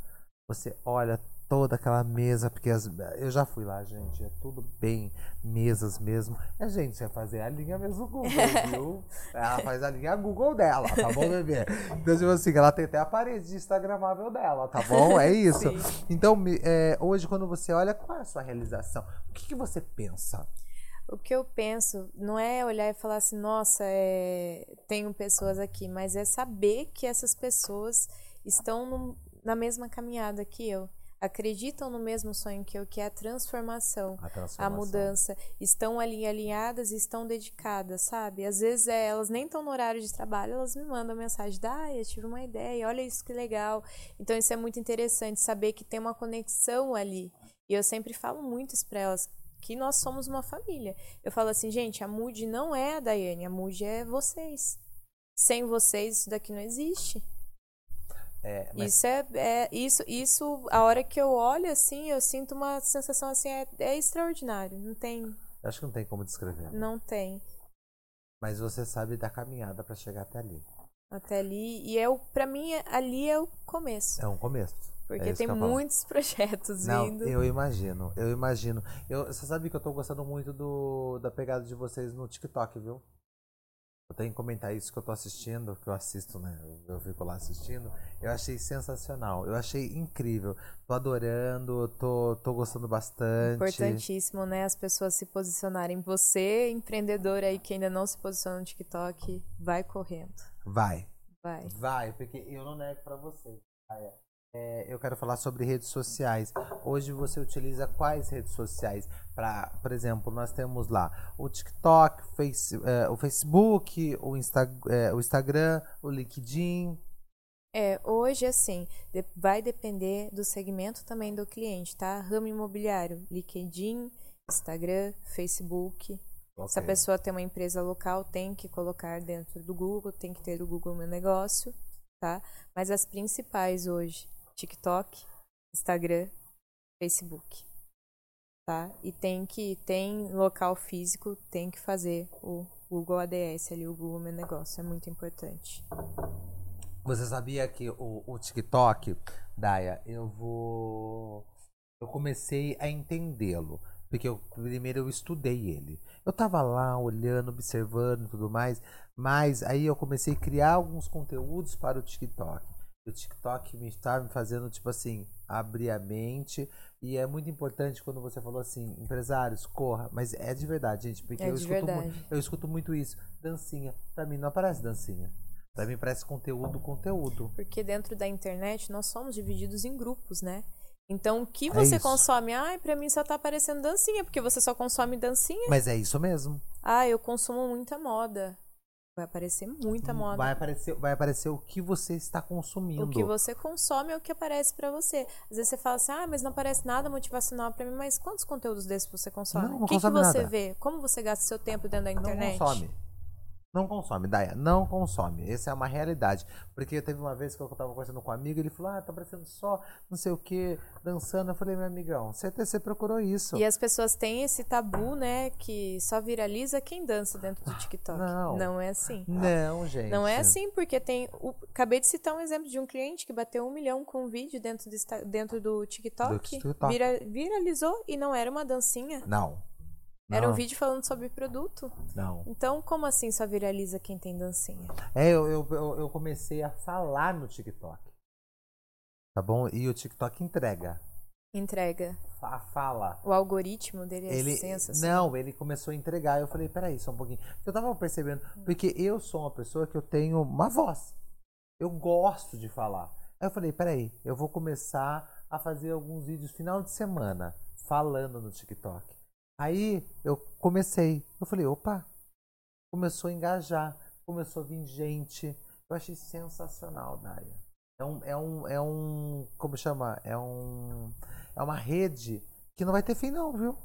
você olha toda aquela mesa, porque as- eu já fui lá, gente, é tudo bem, mesas mesmo. É, gente, vai fazer a linha mesmo Google, viu? Ela faz a linha Google dela, tá bom, bebê? Então, tipo assim, ela tem até a parede instagramável dela, tá bom? É isso. Sim. Então, é, hoje, quando você olha, qual é a sua realização? O que, que você pensa? O que eu penso não é olhar e falar assim, nossa, é... tenho pessoas aqui, mas é saber que essas pessoas estão num- na mesma caminhada que eu, acreditam no mesmo sonho que eu, que é a transformação, A a transformação. mudança, estão ali alinhadas e estão dedicadas, sabe? Às vezes é, elas nem estão no horário de trabalho, elas me mandam mensagem, ah, eu tive uma ideia, olha isso que legal. Então isso é muito interessante, saber que tem uma conexão ali. E eu sempre falo muito isso pra elas, que nós somos uma família. Eu falo assim, gente, a Mood não é a Daiane, a Mood é vocês. Sem vocês, isso daqui não existe. É, mas Isso é, é- isso, isso, a hora que eu olho assim, eu sinto uma sensação assim, é, é extraordinário. Não tem, acho que não tem como descrever. não tem Mas você sabe da caminhada pra chegar até ali. Até ali. E é o, pra mim, é- ali é o começo. É um começo. Porque é tem muitos projetos Não, vindo. eu imagino, eu imagino. Eu, você sabe que eu tô gostando muito do, da pegada de vocês no TikTok, viu? Eu tenho que comentar isso que eu tô assistindo, que eu assisto, né? Eu, eu fico lá assistindo. Eu achei sensacional, eu achei incrível. Tô adorando, tô, tô gostando bastante. Importantíssimo, né? As pessoas se posicionarem. Você, empreendedor aí que ainda não se posiciona no TikTok, vai correndo. Vai. Vai. Vai, porque eu não nego pra você. É, eu quero falar sobre redes sociais. Hoje você utiliza quais redes sociais? Pra, por exemplo, nós temos lá o TikTok, face, é, o Facebook, o, Insta, é, o Instagram, o LinkedIn. É, hoje, assim, vai depender do segmento também do cliente, tá? Ramo imobiliário, LinkedIn, Instagram, Facebook. Se a pessoa tem uma empresa local, tem que colocar dentro do Google, tem que ter o Google Meu Negócio, tá? Mas as principais hoje, TikTok, Instagram, Facebook, tá? E tem que, tem local físico, tem que fazer o Google ADS ali, o Google Meu Negócio, é muito importante. Você sabia que o, o TikTok, Daya, eu vou. Eu comecei a entendê-lo. Porque eu, primeiro eu estudei ele. Eu tava lá olhando, observando e tudo mais. Mas aí eu comecei a criar alguns conteúdos para o TikTok. E o TikTok me estava me fazendo, tipo assim, abrir a mente. E é muito importante quando você falou assim, empresários, corra. Mas é de verdade, gente. Porque É eu, escuto mu- verdade. eu escuto muito isso. Dancinha. Pra mim não aparece dancinha. Pra mim parece conteúdo, conteúdo. Porque dentro da internet nós somos divididos em grupos, né? Então, o que você É isso. consome? Ai, pra mim só tá aparecendo dancinha, porque você só consome dancinha. Mas é isso mesmo. Ah, eu consumo muita moda. Vai aparecer muita moda. Vai aparecer, vai aparecer o que você está consumindo. O que você consome é o que aparece pra você. Às vezes você fala assim, ah, mas não aparece nada motivacional pra mim, mas quantos conteúdos desses você consome? Não, não o que, que consome você nada. vê? Como você gasta seu tempo dentro da não internet? consome. Não consome, Daya. Não consome. Essa é uma realidade. Porque teve uma vez que eu tava conversando com um amigo, ele falou, ah, tá aparecendo só não sei o que, dançando. Eu falei, meu amigão, você, você procurou isso. E as pessoas têm esse tabu, né, que só viraliza quem dança dentro do TikTok. Não. é assim. Não, gente. Não é assim, porque tem. O, acabei de citar um exemplo de um cliente que bateu um milhão com um vídeo dentro do, dentro do TikTok. Do TikTok. vira- viralizou e não era uma dancinha. Não. Era um Não, vídeo falando sobre produto. Não. Então, como assim só viraliza quem tem dancinha? É, eu, eu, eu, comecei a falar no TikTok. Tá bom? E o TikTok entrega. Entrega. Fa- Fala. O algoritmo dele é Ele, sensacional. não, ele começou a entregar. Eu falei, peraí, só um pouquinho. Eu tava percebendo, porque eu sou uma pessoa que eu tenho uma voz. Eu gosto de falar. Aí eu falei, peraí, eu vou começar a fazer alguns vídeos final de semana falando no TikTok. Aí eu comecei. Eu falei, opa, começou a engajar, começou a vir gente. Eu achei sensacional, Daya. É um, é um, é um, como chama? É um, é uma rede que não vai ter fim não, viu?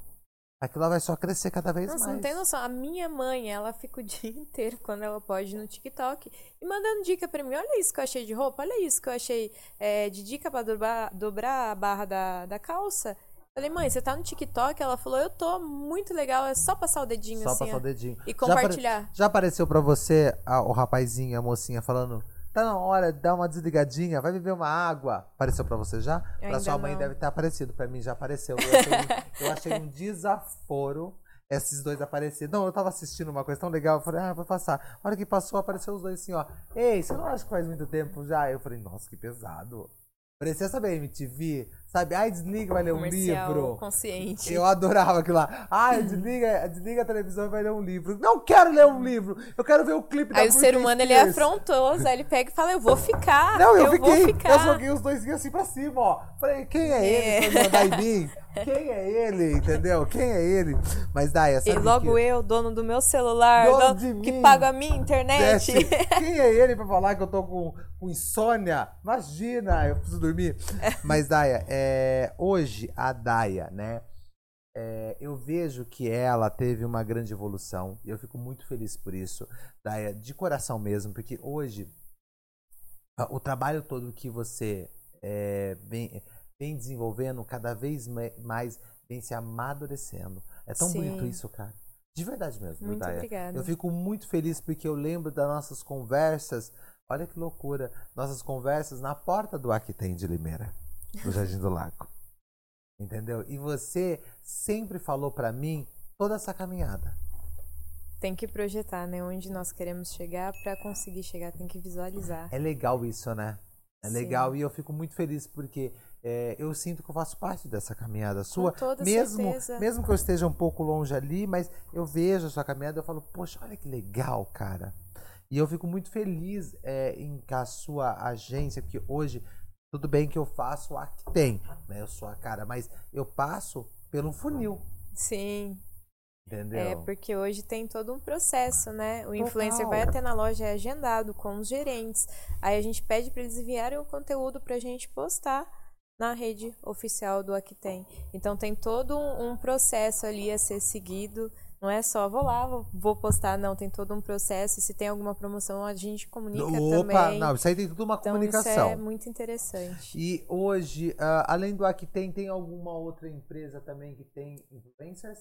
Aquilo vai só crescer cada vez Nossa, mais. não tem noção. A minha mãe, ela fica o dia inteiro, quando ela pode, no TikTok e mandando dica pra mim. Olha isso que eu achei de roupa, olha isso que eu achei é, de dica pra dobrar, dobrar a barra da, da calça. Falei, mãe, você tá no TikTok? Ela falou, eu tô, muito legal, é só passar o dedinho Só assim. passar ó, o dedinho. E Já apare- compartilhar. Já, apareceu pra você a- o rapazinho, a mocinha falando, tá na hora de dar uma desligadinha, vai beber uma água. Apareceu pra você já? Pra Ainda sua mãe não. deve ter aparecido, pra mim já apareceu. Eu achei, um- eu achei um desaforo esses dois aparecerem. Não, eu tava assistindo uma coisa tão legal, eu falei, ah, vou passar. A hora que passou, apareceu os dois assim, ó. Ei, você não acha que faz muito tempo já? Eu falei, nossa, que pesado. Parecia, sabe a MTV? Sabe? Ai, desliga, vai ler um livro. consciente. Eu adorava aquilo lá. Ah, desliga, desliga a televisão e vai ler um livro. Não quero ler um livro. Eu quero ver o clipe da Aí o ser humano, ele é afrontoso, aí ele pega e fala, eu vou ficar, Não, eu, eu fiquei. vou ficar. Eu joguei os dois assim pra cima, ó. Falei, quem é, É. ele mandar em mim? Quem é ele, entendeu? Quem é ele? Mas, Daya, E sabe logo que... eu, dono do meu celular, Dono dono de que mim. paga a minha internet. Quem é ele pra falar que eu tô com, com insônia? Imagina, eu preciso dormir. Mas, Daya, é, hoje a Daya, né? é, eu vejo que ela teve uma grande evolução e eu fico muito feliz por isso, Daya, de coração mesmo, porque hoje o trabalho todo que você é, vem, vem desenvolvendo cada vez mais vem se amadurecendo. É tão Sim. bonito isso, cara. De verdade mesmo, Muito Daya. obrigada. Eu fico muito feliz porque eu lembro das nossas conversas. Olha que loucura. Nossas conversas na porta do Aqui de Limeira, no Jardim do Lago. Entendeu? E você sempre falou pra mim toda essa caminhada. Tem que projetar, né? Onde nós queremos chegar para conseguir chegar, tem que visualizar. É legal isso, né? É Sim. legal e eu fico muito feliz porque é, eu sinto que eu faço parte dessa caminhada sua. toda mesmo, certeza. mesmo que eu esteja um pouco longe ali, mas eu vejo a sua caminhada e falo, poxa, olha que legal, cara. E eu fico muito feliz é, em que a sua agência, que hoje, tudo bem que eu faço a que tem, né? Eu sou a cara, mas eu passo pelo funil, Sim, entendeu? é porque hoje tem todo um processo, né? O influencer Total. vai até na loja, é agendado com os gerentes. Aí a gente pede para eles enviarem o conteúdo pra gente postar na rede oficial do Aqui Tem. Então tem todo um processo ali a ser seguido, Não é só vou lá, vou, vou postar, não. Tem todo um processo. E se tem alguma promoção, a gente comunica Opa, também. não, isso aí tem tudo uma então, comunicação. Isso é muito interessante. E hoje, ah, além do Aqui tem alguma outra empresa também que tem influencers?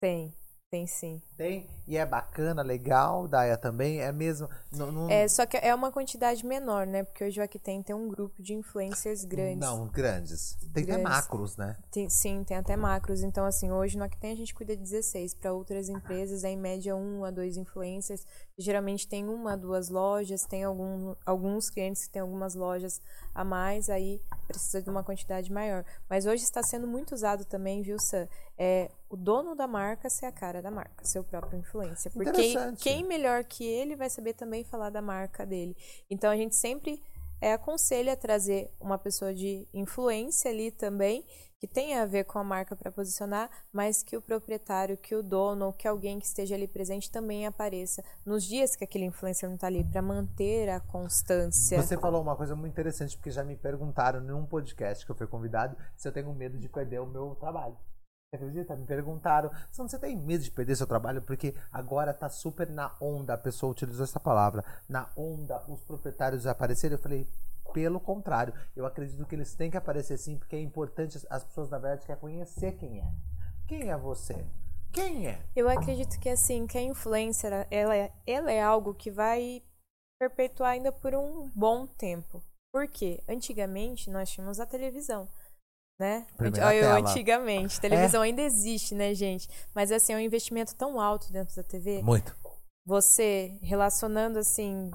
Tem. Tem sim. Tem, e é bacana, legal, Daia também, é mesmo. Não, não... É, só que é uma quantidade menor, né? Porque hoje o Aqui tem, um grupo de influencers grandes. Não, grandes. Tem Grandes. até macros, né? Tem- sim, tem até macros. Então, assim, hoje no Aqui tem a gente cuida de 16. Para outras empresas é em média um a dois influencers. Geralmente tem uma, duas lojas, tem algum, alguns clientes que têm algumas lojas a mais, aí precisa de uma quantidade maior. Mas hoje está sendo muito usado também, viu, Sam? É o dono da marca ser a cara da marca, ser o próprio influencer. Porque quem melhor que ele vai saber também falar da marca dele. Então a gente sempre é, aconselha trazer uma pessoa de influência ali também, que tenha a ver com a marca para posicionar, mas que o proprietário, que o dono, que alguém que esteja ali presente também apareça nos dias que aquele influencer não está ali, para manter a constância. Você falou uma coisa muito interessante, porque já me perguntaram num podcast que eu fui convidado se eu tenho medo de perder o meu trabalho. Você acredita? Me perguntaram, "Sam, você tem medo de perder seu trabalho? Porque agora tá super na onda, a pessoa utilizou essa palavra, na onda os proprietários aparecerem. Eu falei, pelo contrário, eu acredito que eles têm que aparecer sim, porque é importante, as- as pessoas na verdade querem conhecer quem é. Quem é você? Quem é? Eu acredito que assim, que a influencer, ela é, ela é algo que vai perpetuar ainda por um bom tempo. Por quê? Antigamente nós tínhamos a televisão, né? Primeira eu, tela. É. antigamente, televisão ainda existe, né, gente? Mas assim, é um investimento tão alto dentro da TV. Muito. Você relacionando assim,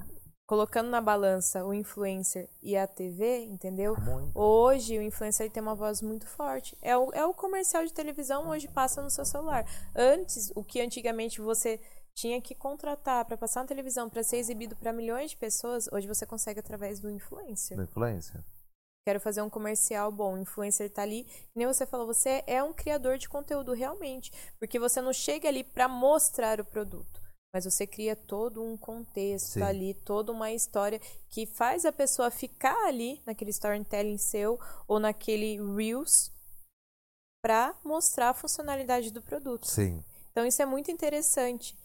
colocando na balança o influencer e a TV, entendeu? Muito. Hoje o influencer tem uma voz muito forte. É o, é o comercial de televisão hoje passa no seu celular. Antes, o que antigamente você tinha que contratar para passar na televisão para ser exibido para milhões de pessoas, hoje você consegue através do influencer. Da influência. Quero fazer um comercial bom, o influencer tá ali, que nem você falou, você é um criador de conteúdo realmente, porque você não chega ali para mostrar o produto, mas você cria todo um contexto Sim. ali, toda uma história que faz a pessoa ficar ali naquele storytelling seu ou naquele reels para mostrar a funcionalidade do produto. Sim. Então isso é muito interessante.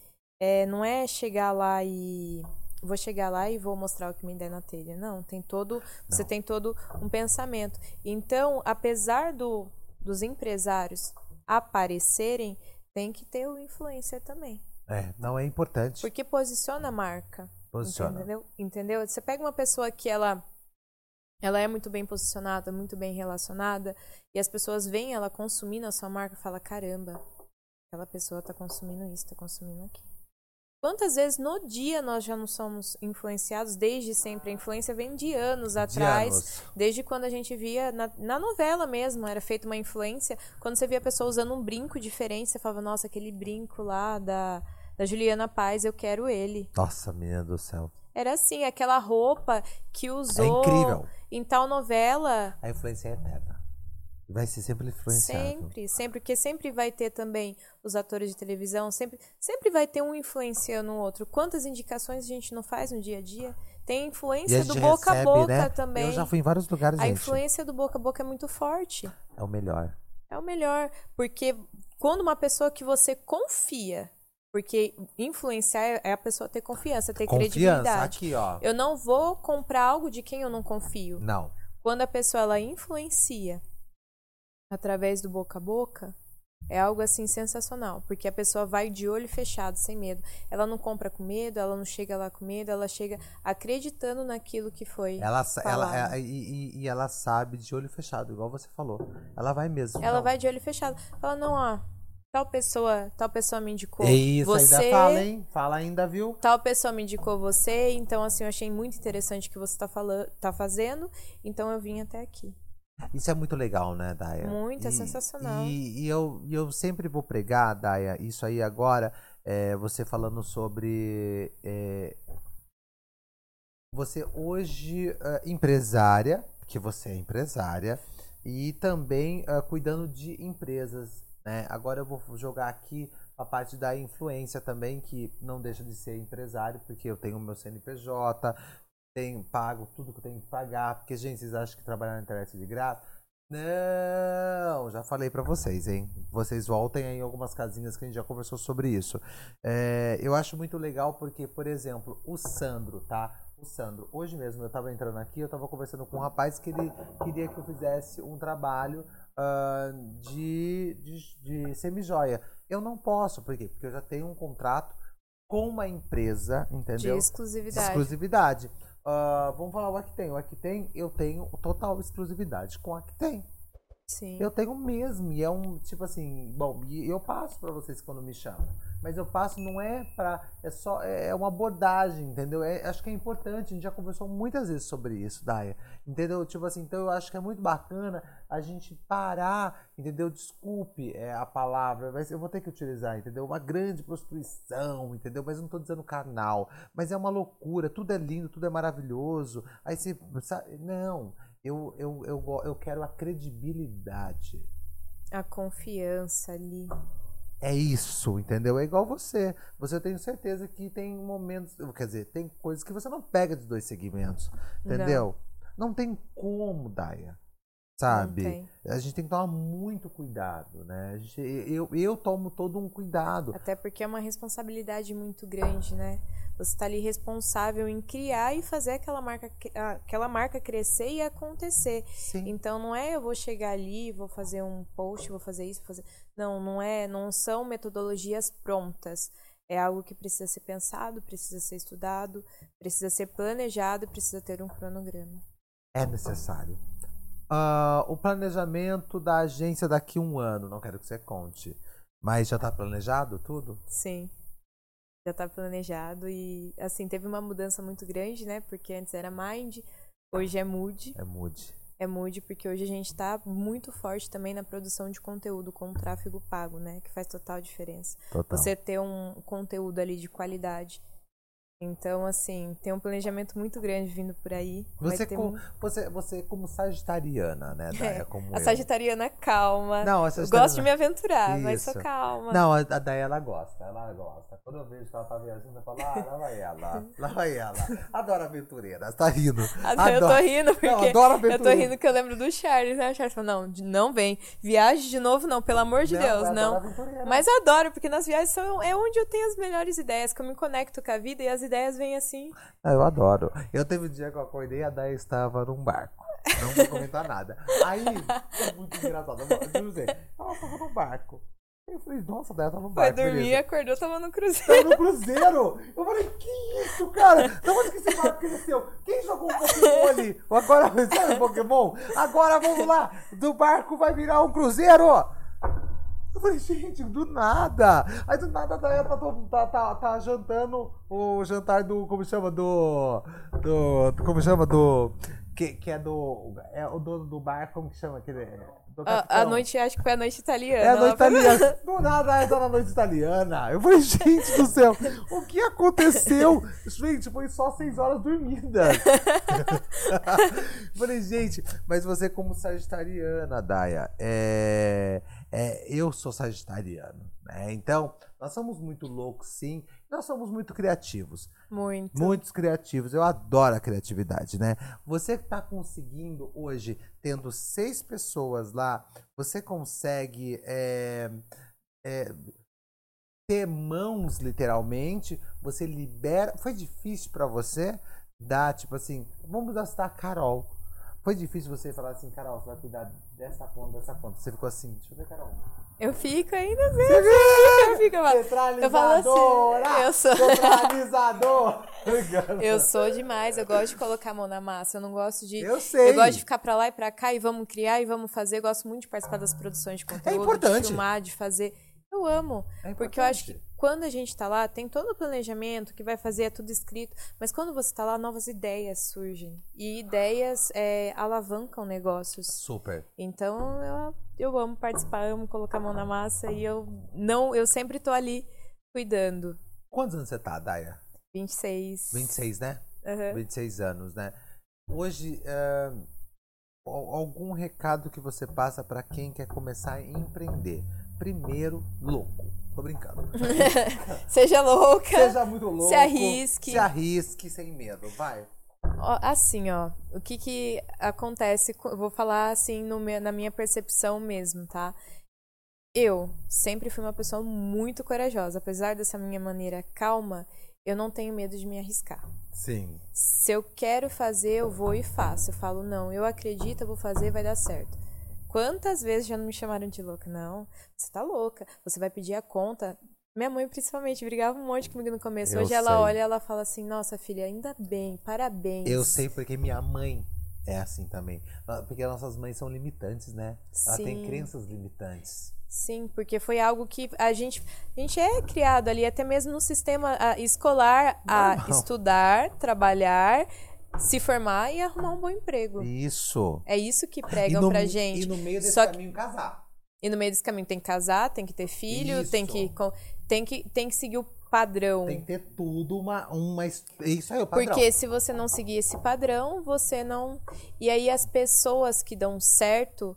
É, não é chegar lá e vou chegar lá e vou mostrar o que me der na telha. Não, tem todo, você Não. tem todo um pensamento. Então, apesar do, dos empresários aparecerem, tem que ter o influencer também, É, não é importante. porque posiciona a marca. Posiciona. Entendeu? Entendeu? Você pega uma pessoa que ela ela é muito bem posicionada, muito bem relacionada, e as pessoas veem ela consumindo a sua marca e falam, caramba, aquela pessoa tá consumindo isso, tá consumindo aquilo. Quantas vezes no dia nós já não somos influenciados desde sempre? A influência vem de anos De atrás, anos. desde quando a gente via na, na novela mesmo, era feita uma influência. Quando você via a pessoa usando um brinco diferente, você falava, nossa, aquele brinco lá da, da Juliana Paz, eu quero ele. Nossa, menina do céu. Era assim, aquela roupa que usou É incrível. em tal novela. A influência é eterna. Vai ser sempre influenciado. Sempre, sempre, porque sempre vai ter também os atores de televisão, sempre, sempre vai ter um influenciando o outro. Quantas indicações a gente não faz no dia a dia? Tem a influência do boca recebe, a boca né? também. Eu já fui em vários lugares, A gente. influência do boca a boca é muito forte. É o melhor. É o melhor, porque quando uma pessoa que você confia, porque influenciar é- é a pessoa ter confiança, ter Confiança, credibilidade. aqui, ó. Eu não vou comprar algo de quem eu não confio. Não. Quando a pessoa ela influencia através do boca a boca, é algo assim sensacional, porque a pessoa vai de olho fechado, sem medo. Ela não compra com medo, ela não chega lá com medo, ela chega acreditando naquilo que foi. Ela, é- e, e- e ela sabe de olho fechado, igual você falou. Ela vai mesmo. Ela Não. vai de olho fechado. Fala, não, ó, tal pessoa, tal pessoa me indicou. É isso, você, ainda fala, hein? Fala ainda, viu? Tal pessoa me indicou você, então assim, eu achei muito interessante o que você tá falando, tá fazendo, então eu vim até aqui. Isso é muito legal, né, Daya? Muito, é E- sensacional. E, e eu, eu sempre vou pregar, Daya, isso aí agora, é, você falando sobre. é, você hoje, é, empresária, que você é empresária, e também é, cuidando de empresas. Né? Agora eu vou jogar aqui a parte da influência também, que não deixa de ser empresário, porque eu tenho o meu CNPJ, tenho, pago tudo que eu tenho que pagar, porque, gente, vocês acham que trabalhar na internet é de graça? Não, já falei pra vocês, hein? Vocês voltem aí em algumas casinhas que a gente já conversou sobre isso. É, eu acho muito legal porque, por exemplo, o Sandro, tá? O Sandro, hoje mesmo eu tava entrando aqui, eu tava conversando com um rapaz que ele queria que eu fizesse um trabalho ah, de, de, de semijoia. Eu não posso, por quê? Porque eu já tenho um contrato com uma empresa, De entendeu? exclusividade. exclusividade. Ah, vamos falar o Actem. O Actem, eu tenho total exclusividade com o Actem. Sim. Eu tenho mesmo. E é um, tipo assim, bom, e eu passo pra vocês quando me chamam. Mas eu passo não é pra. É só. É uma abordagem, entendeu? É, acho que é importante. A gente já conversou muitas vezes sobre isso, Daya. Entendeu? Tipo assim, então eu acho que é muito bacana a gente parar, entendeu? Desculpe é, a palavra, mas eu vou ter que utilizar, entendeu? Uma grande prostituição, entendeu? Mas eu não tô dizendo carnal. Mas é uma loucura, tudo é lindo, tudo é maravilhoso. Aí você. sabe, não. Eu, eu, eu, eu quero a credibilidade. A confiança ali. É isso, entendeu? É igual você. Você eu tenho certeza que tem momentos. Quer dizer, tem coisas que você não pega dos dois segmentos. Entendeu? Não, tem como, Daia. Sabe? Não tem. A gente tem que tomar muito cuidado, né? Gente- eu, eu tomo todo um cuidado. Até porque é uma responsabilidade muito grande, né? Você está ali responsável em criar e fazer aquela marca, aquela marca crescer e acontecer. Sim. Então não é eu vou chegar ali, vou fazer um post, vou fazer isso, vou fazer. Não, não é, não são metodologias prontas. É algo que precisa ser pensado, precisa ser estudado, precisa ser planejado, precisa ter um cronograma. É necessário. Ah, o planejamento da agência daqui a um ano, não quero que você conte. Mas já tá planejado tudo? Sim. Já tá planejado e assim, teve uma mudança muito grande, né? Porque antes era Mind, hoje é Mood. É mude. É Mood porque hoje a gente tá muito forte também na produção de conteúdo com o tráfego pago, né? Que faz total diferença. Total. Você ter um conteúdo ali de qualidade. Então, assim, tem um planejamento muito grande vindo por aí. Você, com, mu- você, você como sagitariana, né, Daia? Como A eu. sagitariana calma. Não, a Eu sagitariana- gosto de me aventurar, mas sou Isso. calma. Não, a, a Daia ela gosta, ela gosta. Quando eu vejo que ela tá viajando, eu falo, ah, lá vai ela, lá vai ela. Adoro aventureira, tá rindo. Ah, Eu tô Adoro. rindo porque Não, adoro eu tô rindo que eu lembro do Charles, né? O Charles falou, não, não vem. Viaje de novo, não, pelo amor de Não, Deus, eu adoro não. Mas eu adoro, porque nas viagens são, é onde eu tenho as melhores ideias, que eu me conecto com a vida e as ideias vêm assim. Ah, eu adoro. Eu teve um dia que eu acordei e a Daia estava num barco. Não vou comentar nada. Aí, foi muito engraçado. Eu você, ela estava num barco. Eu falei, nossa, a Daia tá num Foi barco. dormir, beleza. acordou, tava no cruzeiro. Tava no cruzeiro. Eu falei, que isso, cara? Da onde que esse barco cresceu? Quem jogou um Pokémon ali? Agora, sabe Pokémon? Agora vamos lá. Do barco vai virar um cruzeiro. Eu falei, gente, do nada. Aí do nada a Daia tá, tá, tá, tá jantando o jantar do. Como chama? Do. Do. Como chama? Do. Que, que é do. É o dono do barco, como que chama aquele? A, a noite, acho que foi a noite italiana. É a noite Ela foi- italiana. Do nada, ela tá na noite italiana. Eu falei, gente do céu, o que aconteceu? Gente, foi só seis horas dormidas. falei, gente, mas você como sagitariana, Daya, é, é, eu sou sagitariano, né? Então, nós somos muito loucos, sim. Nós somos muito criativos. Muito. Muitos criativos. Eu adoro a criatividade, né? Você que está conseguindo hoje, tendo seis pessoas lá, você consegue é, é, ter mãos, literalmente. Você libera. Foi difícil para você dar, tipo assim, vamos citar a Carol. Foi difícil você falar assim, Carol, você vai cuidar dessa ponta, dessa ponta. Você ficou assim, deixa eu ver, Carol. Eu fico ainda às vezes. Eu fico, eu falo- eu falo assim, eu sou- Centralizador! Eu sou demais, eu gosto de colocar a mão na massa. Eu não gosto de. Eu sei. Eu gosto de ficar pra lá e pra cá e vamos criar e vamos fazer. Eu gosto muito de participar das produções de conteúdo, importante. de filmar, de fazer. Eu amo. É porque eu acho que quando a gente tá lá, tem todo o planejamento que vai fazer, é tudo escrito. Mas quando você tá lá, novas ideias surgem. E ideias é, alavancam negócios. Super. Então eu, eu amo participar, amo colocar a mão na massa e eu não, eu sempre tô ali cuidando. Quantos anos você tá, Daya? 26. 26, né? Aham. 26 anos, né? Hoje, al- algum recado que você passa pra quem quer começar a empreender? Primeiro, louco. Tô brincando. Seja louca. Seja muito louco. Se arrisque. Se arrisque sem medo, vai. Ó, Assim, ó, o que que acontece, vou falar assim no na minha percepção mesmo, tá? Eu sempre fui uma pessoa muito corajosa, apesar dessa minha maneira calma, eu não tenho medo de me arriscar. Sim. Se eu quero fazer, eu vou e faço. Eu falo, não, eu acredito, eu vou fazer, vai dar certo. Quantas vezes já não me chamaram de louca? Não, você tá louca, você vai pedir a conta. Minha mãe, principalmente, brigava um monte comigo no começo. Eu Hoje ela sei. olha e ela fala assim: Nossa, filha, ainda bem, parabéns. Eu sei porque minha mãe é assim também. Ah, Porque nossas mães são limitantes, né? Ela tem Sim. crenças limitantes. Sim, porque foi algo que a gente, a gente é criado ali, até mesmo no sistema ah, escolar, a Normal. estudar, trabalhar, se formar e arrumar um bom emprego. Isso. É isso que E pregam no, pra e gente. no meio desse Só que- caminho casar. E no meio desse caminho tem que casar, tem que ter filho, tem Isso. que, com- tem que tem que seguir o padrão. Tem que ter tudo uma. uma es- isso aí é o padrão. Porque se você não seguir esse padrão, você não. E aí as pessoas que dão certo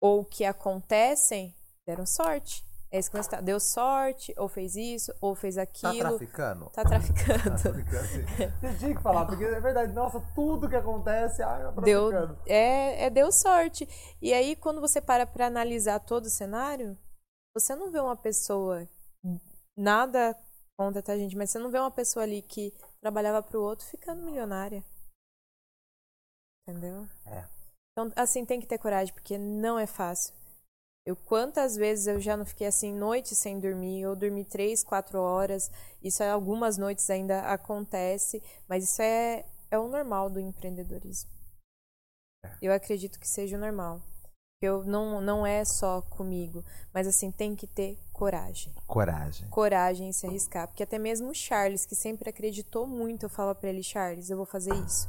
ou que acontecem deram sorte. É isso que nós tá. Deu sorte, ou fez isso, ou fez Tá aquilo. traficando? Tá traficando. Tá traficando, sim. Você tinha que falar, porque é verdade. Nossa, tudo que acontece, eu tô Deu, traficando. é, é, deu sorte. E aí, quando você para pra analisar todo o cenário, você não vê uma pessoa. Nada contra, tá, gente? Mas você não vê uma pessoa ali que trabalhava pro outro ficando milionária. Entendeu? É. Então, assim, tem que ter coragem, porque não é fácil. Eu quantas vezes eu já não fiquei assim noites sem dormir, eu dormi três, quatro horas. Isso é, algumas noites ainda acontece, mas isso é, é o normal do empreendedorismo. Eu acredito que seja o normal. Eu não, não é só comigo, mas assim, tem que ter coragem. Coragem. Coragem em se arriscar. Porque até mesmo o Charles, que sempre acreditou muito, eu falava pra ele, Charles, eu vou fazer isso.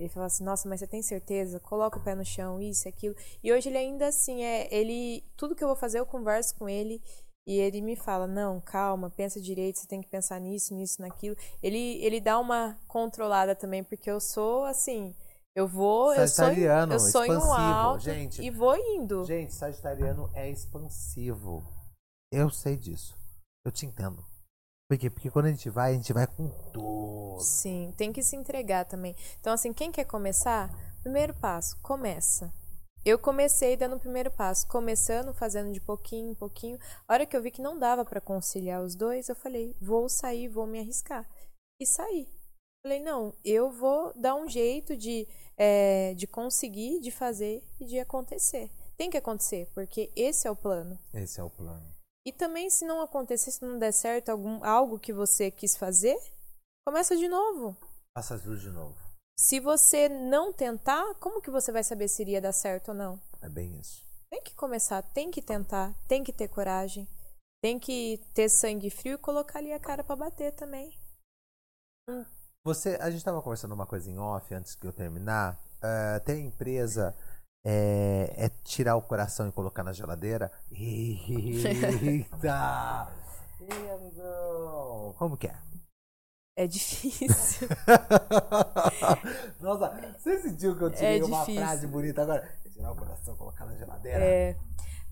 Ele falava assim, nossa, mas você tem certeza? Coloca o pé no chão, isso, aquilo. E hoje ele ainda assim é, ele, tudo que eu vou fazer eu converso com ele e ele me fala, não, calma, pensa direito, você tem que pensar nisso, nisso, naquilo. Ele, ele dá uma controlada também, porque eu sou assim, eu vou, eu sonho, eu sonho alto gente. e vou indo. Gente, Sagitariano é expansivo. Eu sei disso. Eu te entendo. Por quê? Porque quando a gente vai, a gente vai com tudo. Sim, tem que se entregar também. Então, assim, quem quer começar, primeiro passo, começa. Eu comecei dando o primeiro passo, começando, fazendo de pouquinho em pouquinho. A hora que eu vi que não dava pra conciliar os dois, eu falei, vou sair, vou me arriscar. E saí. Falei, não, eu vou dar um jeito de, é, de conseguir, de fazer e de acontecer. Tem que acontecer, porque esse é o plano. Esse é o plano. E também, se não acontecer, se não der certo algum, algo que você quis fazer, começa de novo. Faça tudo de novo. Se você não tentar, como que você vai saber se iria dar certo ou não? É bem isso. Tem que começar, tem que tentar, tem que ter coragem, tem que ter sangue frio e colocar ali a cara pra bater também. Você, a gente tava conversando uma coisa em off antes que eu terminar. Eh, tem empresa é, é tirar o coração e colocar na geladeira? Eita! Como que é? É difícil. Nossa, você sentiu que eu tirei É uma difícil. frase bonita agora? Tirar o coração e colocar na geladeira? É,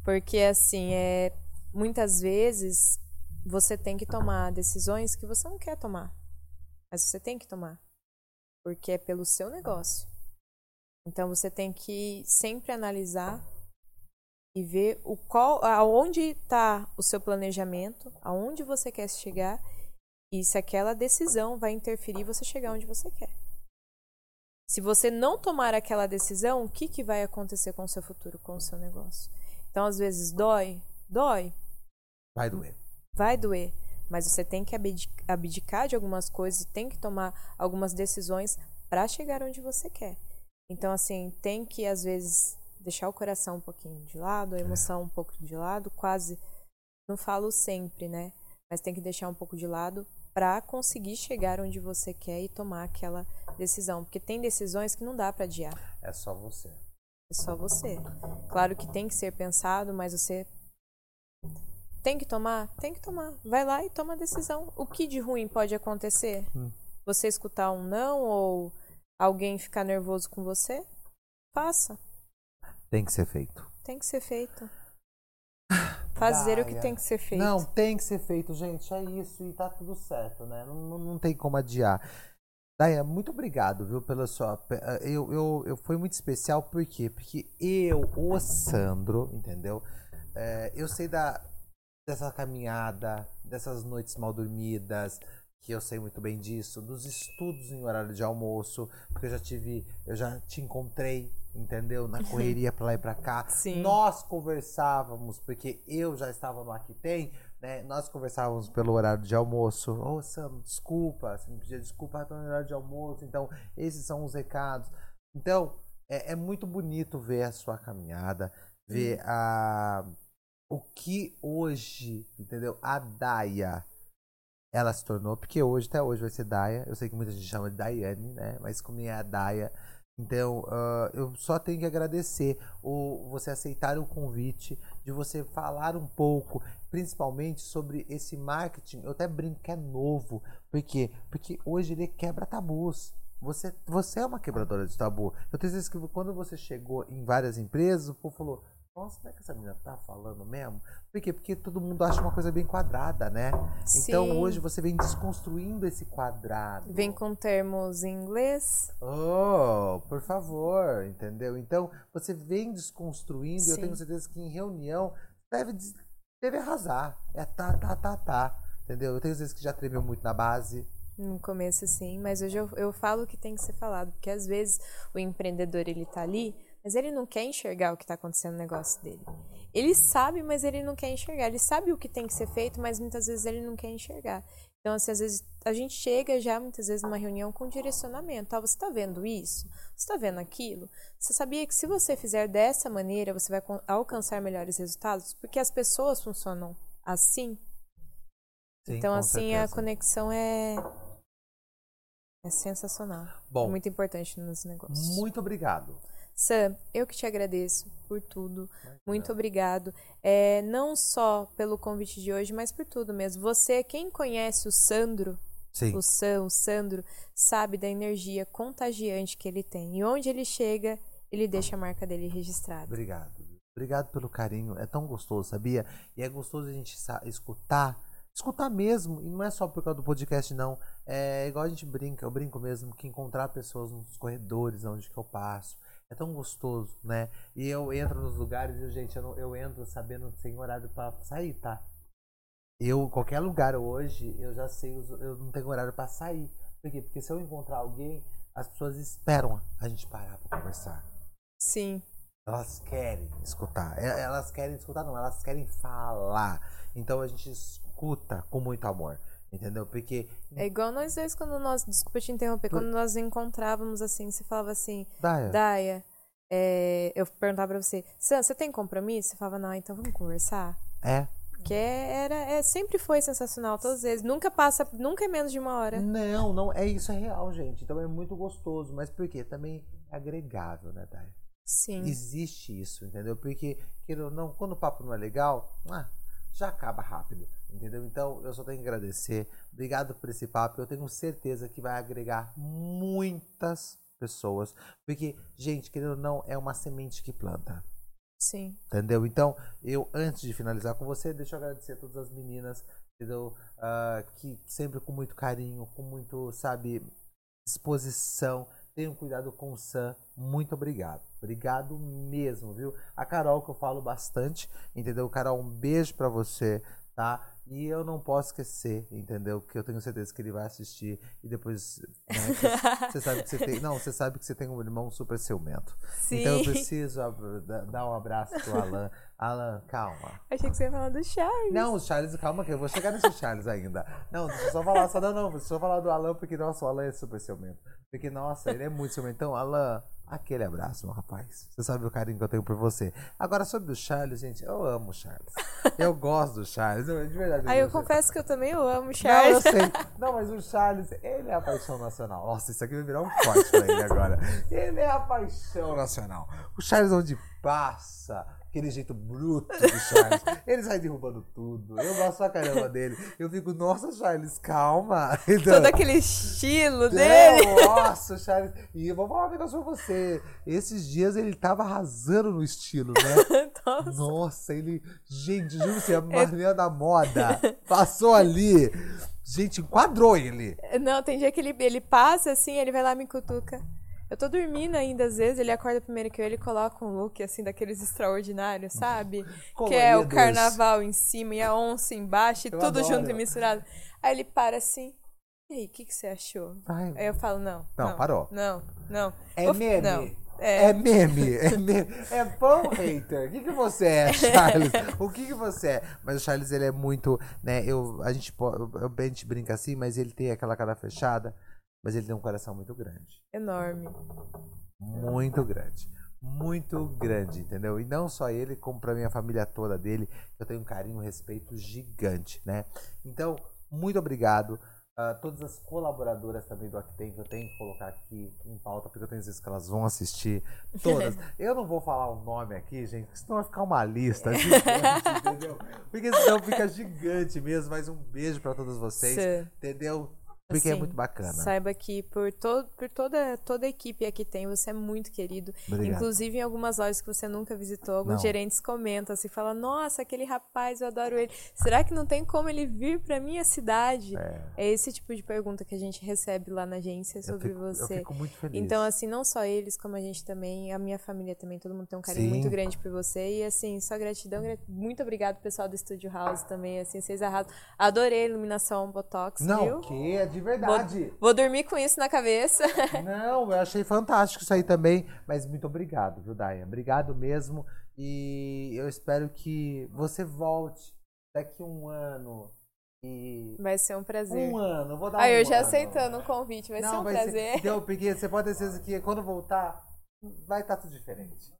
porque assim, é, muitas vezes você tem que tomar decisões que você não quer tomar. Mas você tem que tomar. Porque é pelo seu negócio. Então você tem que sempre analisar e ver o qual, aonde está o seu planejamento, aonde você quer chegar e se aquela decisão vai interferir você chegar onde você quer. Se você não tomar aquela decisão, o que, que vai acontecer com o seu futuro, com o seu negócio? Então, às vezes, dói, dói, Vai doer. vai doer, mas você tem que abdi- abdicar de algumas coisas e tem que tomar algumas decisões para chegar onde você quer. Então, assim, tem que, às vezes, deixar o coração um pouquinho de lado, a emoção um pouco de lado, quase. Não falo sempre, né? Mas tem que deixar um pouco de lado para conseguir chegar onde você quer e tomar aquela decisão. Porque tem decisões que não dá para adiar. É só você. É só você. Claro que tem que ser pensado, mas você tem que tomar? Tem que tomar. Vai lá e toma a decisão. O que de ruim pode acontecer? Hum. Você escutar um não ou alguém ficar nervoso com você? Faça. Tem que ser feito. Tem que ser feito. Fazer o que tem que ser feito. Não, tem que ser feito, gente. É isso e tá tudo certo, né? Não, não, tem como adiar. Daya, muito obrigado, viu, pela sua. Eu, eu, eu foi muito especial, por quê? Porque eu, o Sandro, entendeu? É, eu sei da, dessa caminhada, dessas noites mal dormidas, que eu sei muito bem disso, dos estudos em horário de almoço, porque eu já tive, eu já te encontrei, entendeu? Na correria para lá e para cá. Sim. Nós conversávamos, porque eu já estava no Aqui Tem, né? Nós conversávamos pelo horário de almoço. Ô, oh, Sam, desculpa, você me pedia desculpa, estou no horário de almoço. Então, esses são os recados. Então, é, é muito bonito ver a sua caminhada, ver a o que hoje, entendeu? A Daia ela se tornou, porque hoje, até hoje vai ser Daia. Eu sei que muita gente chama de Daiane, né? Mas como é a Daia. Então, uh, eu só tenho que agradecer o, você aceitar o convite, de você falar um pouco, principalmente sobre esse marketing. Eu até brinco que é novo. Por quê? Porque hoje ele quebra tabus. Você, você é uma quebradora de tabu. Eu tenho certeza que quando você chegou em várias empresas, o povo falou: nossa, como é que essa menina tá falando mesmo? Por quê? Porque todo mundo acha uma coisa bem quadrada, né? Sim. Então hoje você vem desconstruindo esse quadrado. Vem com termos em inglês. Oh, por favor, entendeu? Então você vem desconstruindo e eu Sim. tenho certeza que em reunião deve, deve arrasar. É tá, tá, tá, tá. Entendeu? Eu tenho certeza que já tremeu muito na base. No começo, sim, mas hoje eu, eu falo o que tem que ser falado, porque às vezes o empreendedor ele tá ali mas ele não quer enxergar o que está acontecendo no negócio dele. Ele sabe, mas ele não quer enxergar. Ele sabe o que tem que ser feito, mas muitas vezes ele não quer enxergar. Então, assim, às vezes a gente chega já muitas vezes numa reunião com direcionamento. Ah, você está vendo isso? Você está vendo aquilo? Você sabia que se você fizer dessa maneira, você vai alcançar melhores resultados? Porque as pessoas funcionam assim. Sim, então, assim, certeza. a conexão é. É sensacional. Bom, é muito importante nos negócios. Muito obrigado. Sam, eu que te agradeço por tudo. Muito obrigado. É, não só pelo convite de hoje, mas por tudo mesmo. Você, quem conhece o Sandro, Sim. o Sam, o Sandro, sabe da energia contagiante que ele tem. E onde ele chega, ele deixa a marca dele registrada. Obrigado. Obrigado pelo carinho. É tão gostoso, sabia? E é gostoso a gente escutar. Escutar mesmo, e não é só por causa do podcast, não. É igual a gente brinca, eu brinco mesmo, que encontrar pessoas nos corredores onde que eu passo, é tão gostoso, né? E eu entro nos lugares e, gente, eu, não, eu entro sabendo que tem horário para sair, tá? Eu, qualquer lugar hoje, eu já sei, eu não tenho horário para sair. Por quê? Porque se eu encontrar alguém, as pessoas esperam a gente parar para conversar. Sim. Elas querem escutar. Elas querem escutar, não, elas querem falar. Então a gente escuta com muito amor. Entendeu? Porque. É igual nós dois quando nós. Desculpa te interromper. Quando nós encontrávamos assim, você falava assim. Daya. Daya. É, eu perguntava pra você, Sam, você tem compromisso? Você falava, não, então vamos conversar. É. Porque era, é, sempre foi sensacional, todas as vezes. Nunca passa, nunca é menos de uma hora. Não, não, é isso, é real, gente. Então é muito gostoso. Mas por quê? Também é agregável, né, Daya? Sim. Existe isso, entendeu? Porque, não, quando o papo não é legal, ah, já acaba rápido. Entendeu? Então, eu só tenho que agradecer. Obrigado por esse papo. Eu tenho certeza que vai agregar muitas pessoas. Porque, gente, querendo ou não, é uma semente que planta. Sim. Entendeu? Então, eu, antes de finalizar com você, deixa eu agradecer a todas as meninas, entendeu? Uh, que sempre com muito carinho, com muito, sabe, disposição. Tenham cuidado com o Sam. Muito obrigado. Obrigado mesmo, viu? A Carol, que eu falo bastante, entendeu? Carol, um beijo para você, tá? E eu não posso esquecer, entendeu? Porque eu tenho certeza que ele vai assistir e depois. Né, você sabe que você tem. Não, você sabe que você tem um irmão super ciumento. Sim. Então eu preciso dar um abraço pro Alan. Alan, calma. Achei que você ia falar do Charles. Não, o Charles, calma que eu vou chegar nesse Charles ainda. Não, deixa eu só falar, só não, não, deixa eu só falar do Alan, porque, nossa, o Alan é super ciumento. Porque, nossa, ele é muito ciumento. Então, Alan, aquele abraço, meu rapaz. Você sabe o carinho que eu tenho por você. Agora, sobre o Charles, gente, eu amo o Charles. Eu gosto do Charles, de verdade. Aí eu confesso que eu também eu amo o Charles. Não, eu sei. Não, mas o Charles, ele é a paixão nacional. Nossa, isso aqui vai virar um forte pra ele agora. Ele é a paixão nacional. O Charles, onde passa. Aquele jeito bruto do Charles. Ele sai derrubando tudo. Eu gosto pra caramba dele. Eu fico, nossa, Charles, calma. Então, Todo aquele estilo dele. Nossa, Charles. E eu vou falar um negócio pra você. Esses dias ele tava arrasando no estilo, né? Nossa. Nossa, ele. Gente, juro você, a Mariana da Moda passou ali. Gente, enquadrou ele. Não, tem dia que ele, ele passa assim, ele vai lá e me cutuca. Eu tô dormindo ainda, às vezes, ele acorda primeiro que eu, ele coloca um look, assim, daqueles extraordinários, sabe? Que é o carnaval em cima e a onça embaixo e Eu tudo adoro. junto e misturado. Aí ele para assim, e aí, o que, que você achou? Ai, Aí eu falo, não. Não, parou. Não, não. É Vou- meme. Não. É. É, meme, é meme. É pão hater. O que, que você é, Charles? O que, que você é? Mas o Charles, ele é muito, né? Eu, a, gente, eu- a gente brinca assim, mas ele tem aquela cara fechada. Mas ele tem um coração muito grande. Enorme. Muito grande. Muito grande, entendeu? E não só ele, como pra minha família toda dele. Eu tenho um carinho, um respeito gigante, né? Então, muito obrigado. a todas as colaboradoras também do Actem, que eu tenho que colocar aqui em pauta, porque eu tenho certeza que elas vão assistir. Todas. Eu não vou falar o nome aqui, gente, porque senão vai ficar uma lista gigante, entendeu? Porque senão fica gigante mesmo. Mas um beijo pra todos vocês, Cê- entendeu? Porque é assim, muito bacana. Saiba que por, to por toda, toda a equipe aqui tem, você é muito querido. Obrigado. Inclusive em algumas lojas que você nunca visitou, alguns Não. gerentes comentam assim, falam, nossa, aquele rapaz, eu adoro ele. Será que não tem como ele vir pra minha cidade? É. É esse tipo de pergunta que a gente recebe lá na agência Eu sobre fico, eu você. fico muito feliz. Então, assim, não só eles, como a gente também, a minha família também, todo mundo tem um carinho Sim. muito grande por você. E, assim, só gratidão, grat- muito obrigado, pessoal do Studio House também, assim, vocês arrasam. Adorei a iluminação Botox, Não, viu? que é de verdade. Vou dormir com isso na cabeça. Não, eu achei fantástico isso aí também. Mas muito obrigado, viu? Obrigado mesmo. E eu espero que você volte daqui um ano. E. Vai ser um prazer. Um ano, vou dar Aí um eu já ano. aceitando o convite, vai ser um prazer. Então, porque você pode ter certeza que quando voltar, vai estar tudo diferente.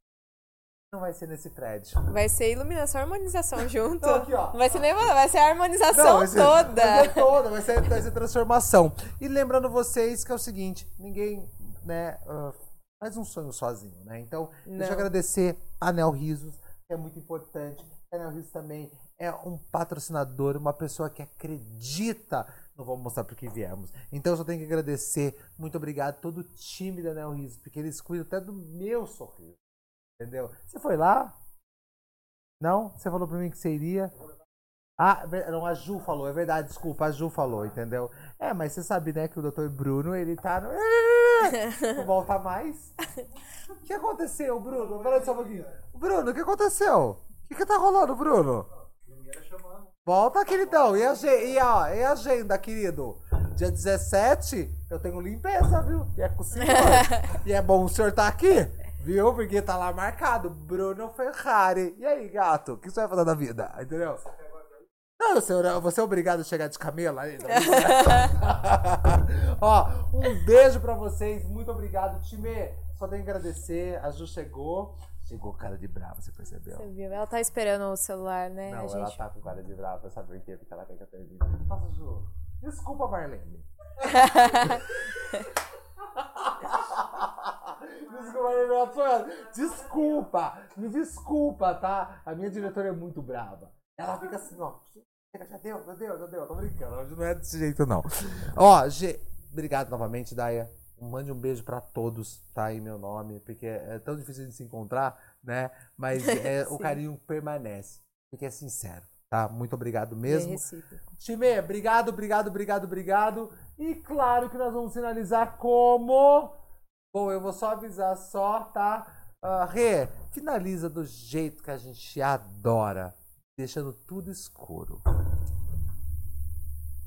Não vai ser nesse prédio. Vai ser iluminação e harmonização junto. Não, aqui, ó. Não vai ser nem vai ser a harmonização Não, vai ser- toda. Vai ser toda, vai ser, vai ser transformação. E lembrando vocês que é o seguinte, ninguém, né, ah, faz um sonho sozinho, né? Então, deixa eu Não. agradecer a Nel Risos, que é muito importante. A Nel Risos também é um patrocinador, uma pessoa que acredita no Vamos Mostrar Porque Viemos. Então, eu só tenho que agradecer. Muito obrigado a todo o time da Nel Risos, porque eles cuidam até do meu sorriso. Entendeu? Você foi lá? Não? Você falou pra mim que você iria? Ah, ver- não, a Ju falou, é verdade, desculpa, a Ju falou, entendeu? É, mas você sabe, né, que o doutor Bruno, ele tá no. Não volta mais. O que aconteceu, Bruno? Peraí só um pouquinho. Bruno, o que aconteceu? O que, que tá rolando, Bruno? Volta, queridão. E a, e, a, e a agenda, querido? Dia 17, eu tenho limpeza, viu? E é com o senhor. e é bom o senhor tá aqui, viu? Porque tá lá marcado, Bruno Ferrari. E aí, gato, o que você vai fazer da vida? Entendeu? Não, senhor, você é obrigado a chegar de camelo aí. não? Ó, um beijo pra vocês. Muito obrigado, time. Só tenho que agradecer. A Ju chegou. Chegou cara de brava, você percebeu? Você viu? Ela tá esperando o celular, né? Não, a ela gente... tá com cara de brava, sabe por quê? Porque ela quer que eu termine. Nossa, Ju, desculpa, Marlene. desculpa, me desculpa, tá? A minha diretora é muito brava. Ela fica assim, ó. Já deu, já deu, já deu. Tô brincando, hoje não é desse jeito, não. Ó, G, obrigado novamente, Daya. Mande um beijo pra todos, tá? Em meu nome, porque é tão difícil de se encontrar, né? Mas é, o carinho permanece, porque é sincero, tá? Muito obrigado É mesmo. recíproco. Time, obrigado, obrigado, obrigado, obrigado. E claro que nós vamos finalizar como. Bom, eu vou só avisar só, tá? Ah, Rê, finaliza do jeito que a gente adora, deixando tudo escuro.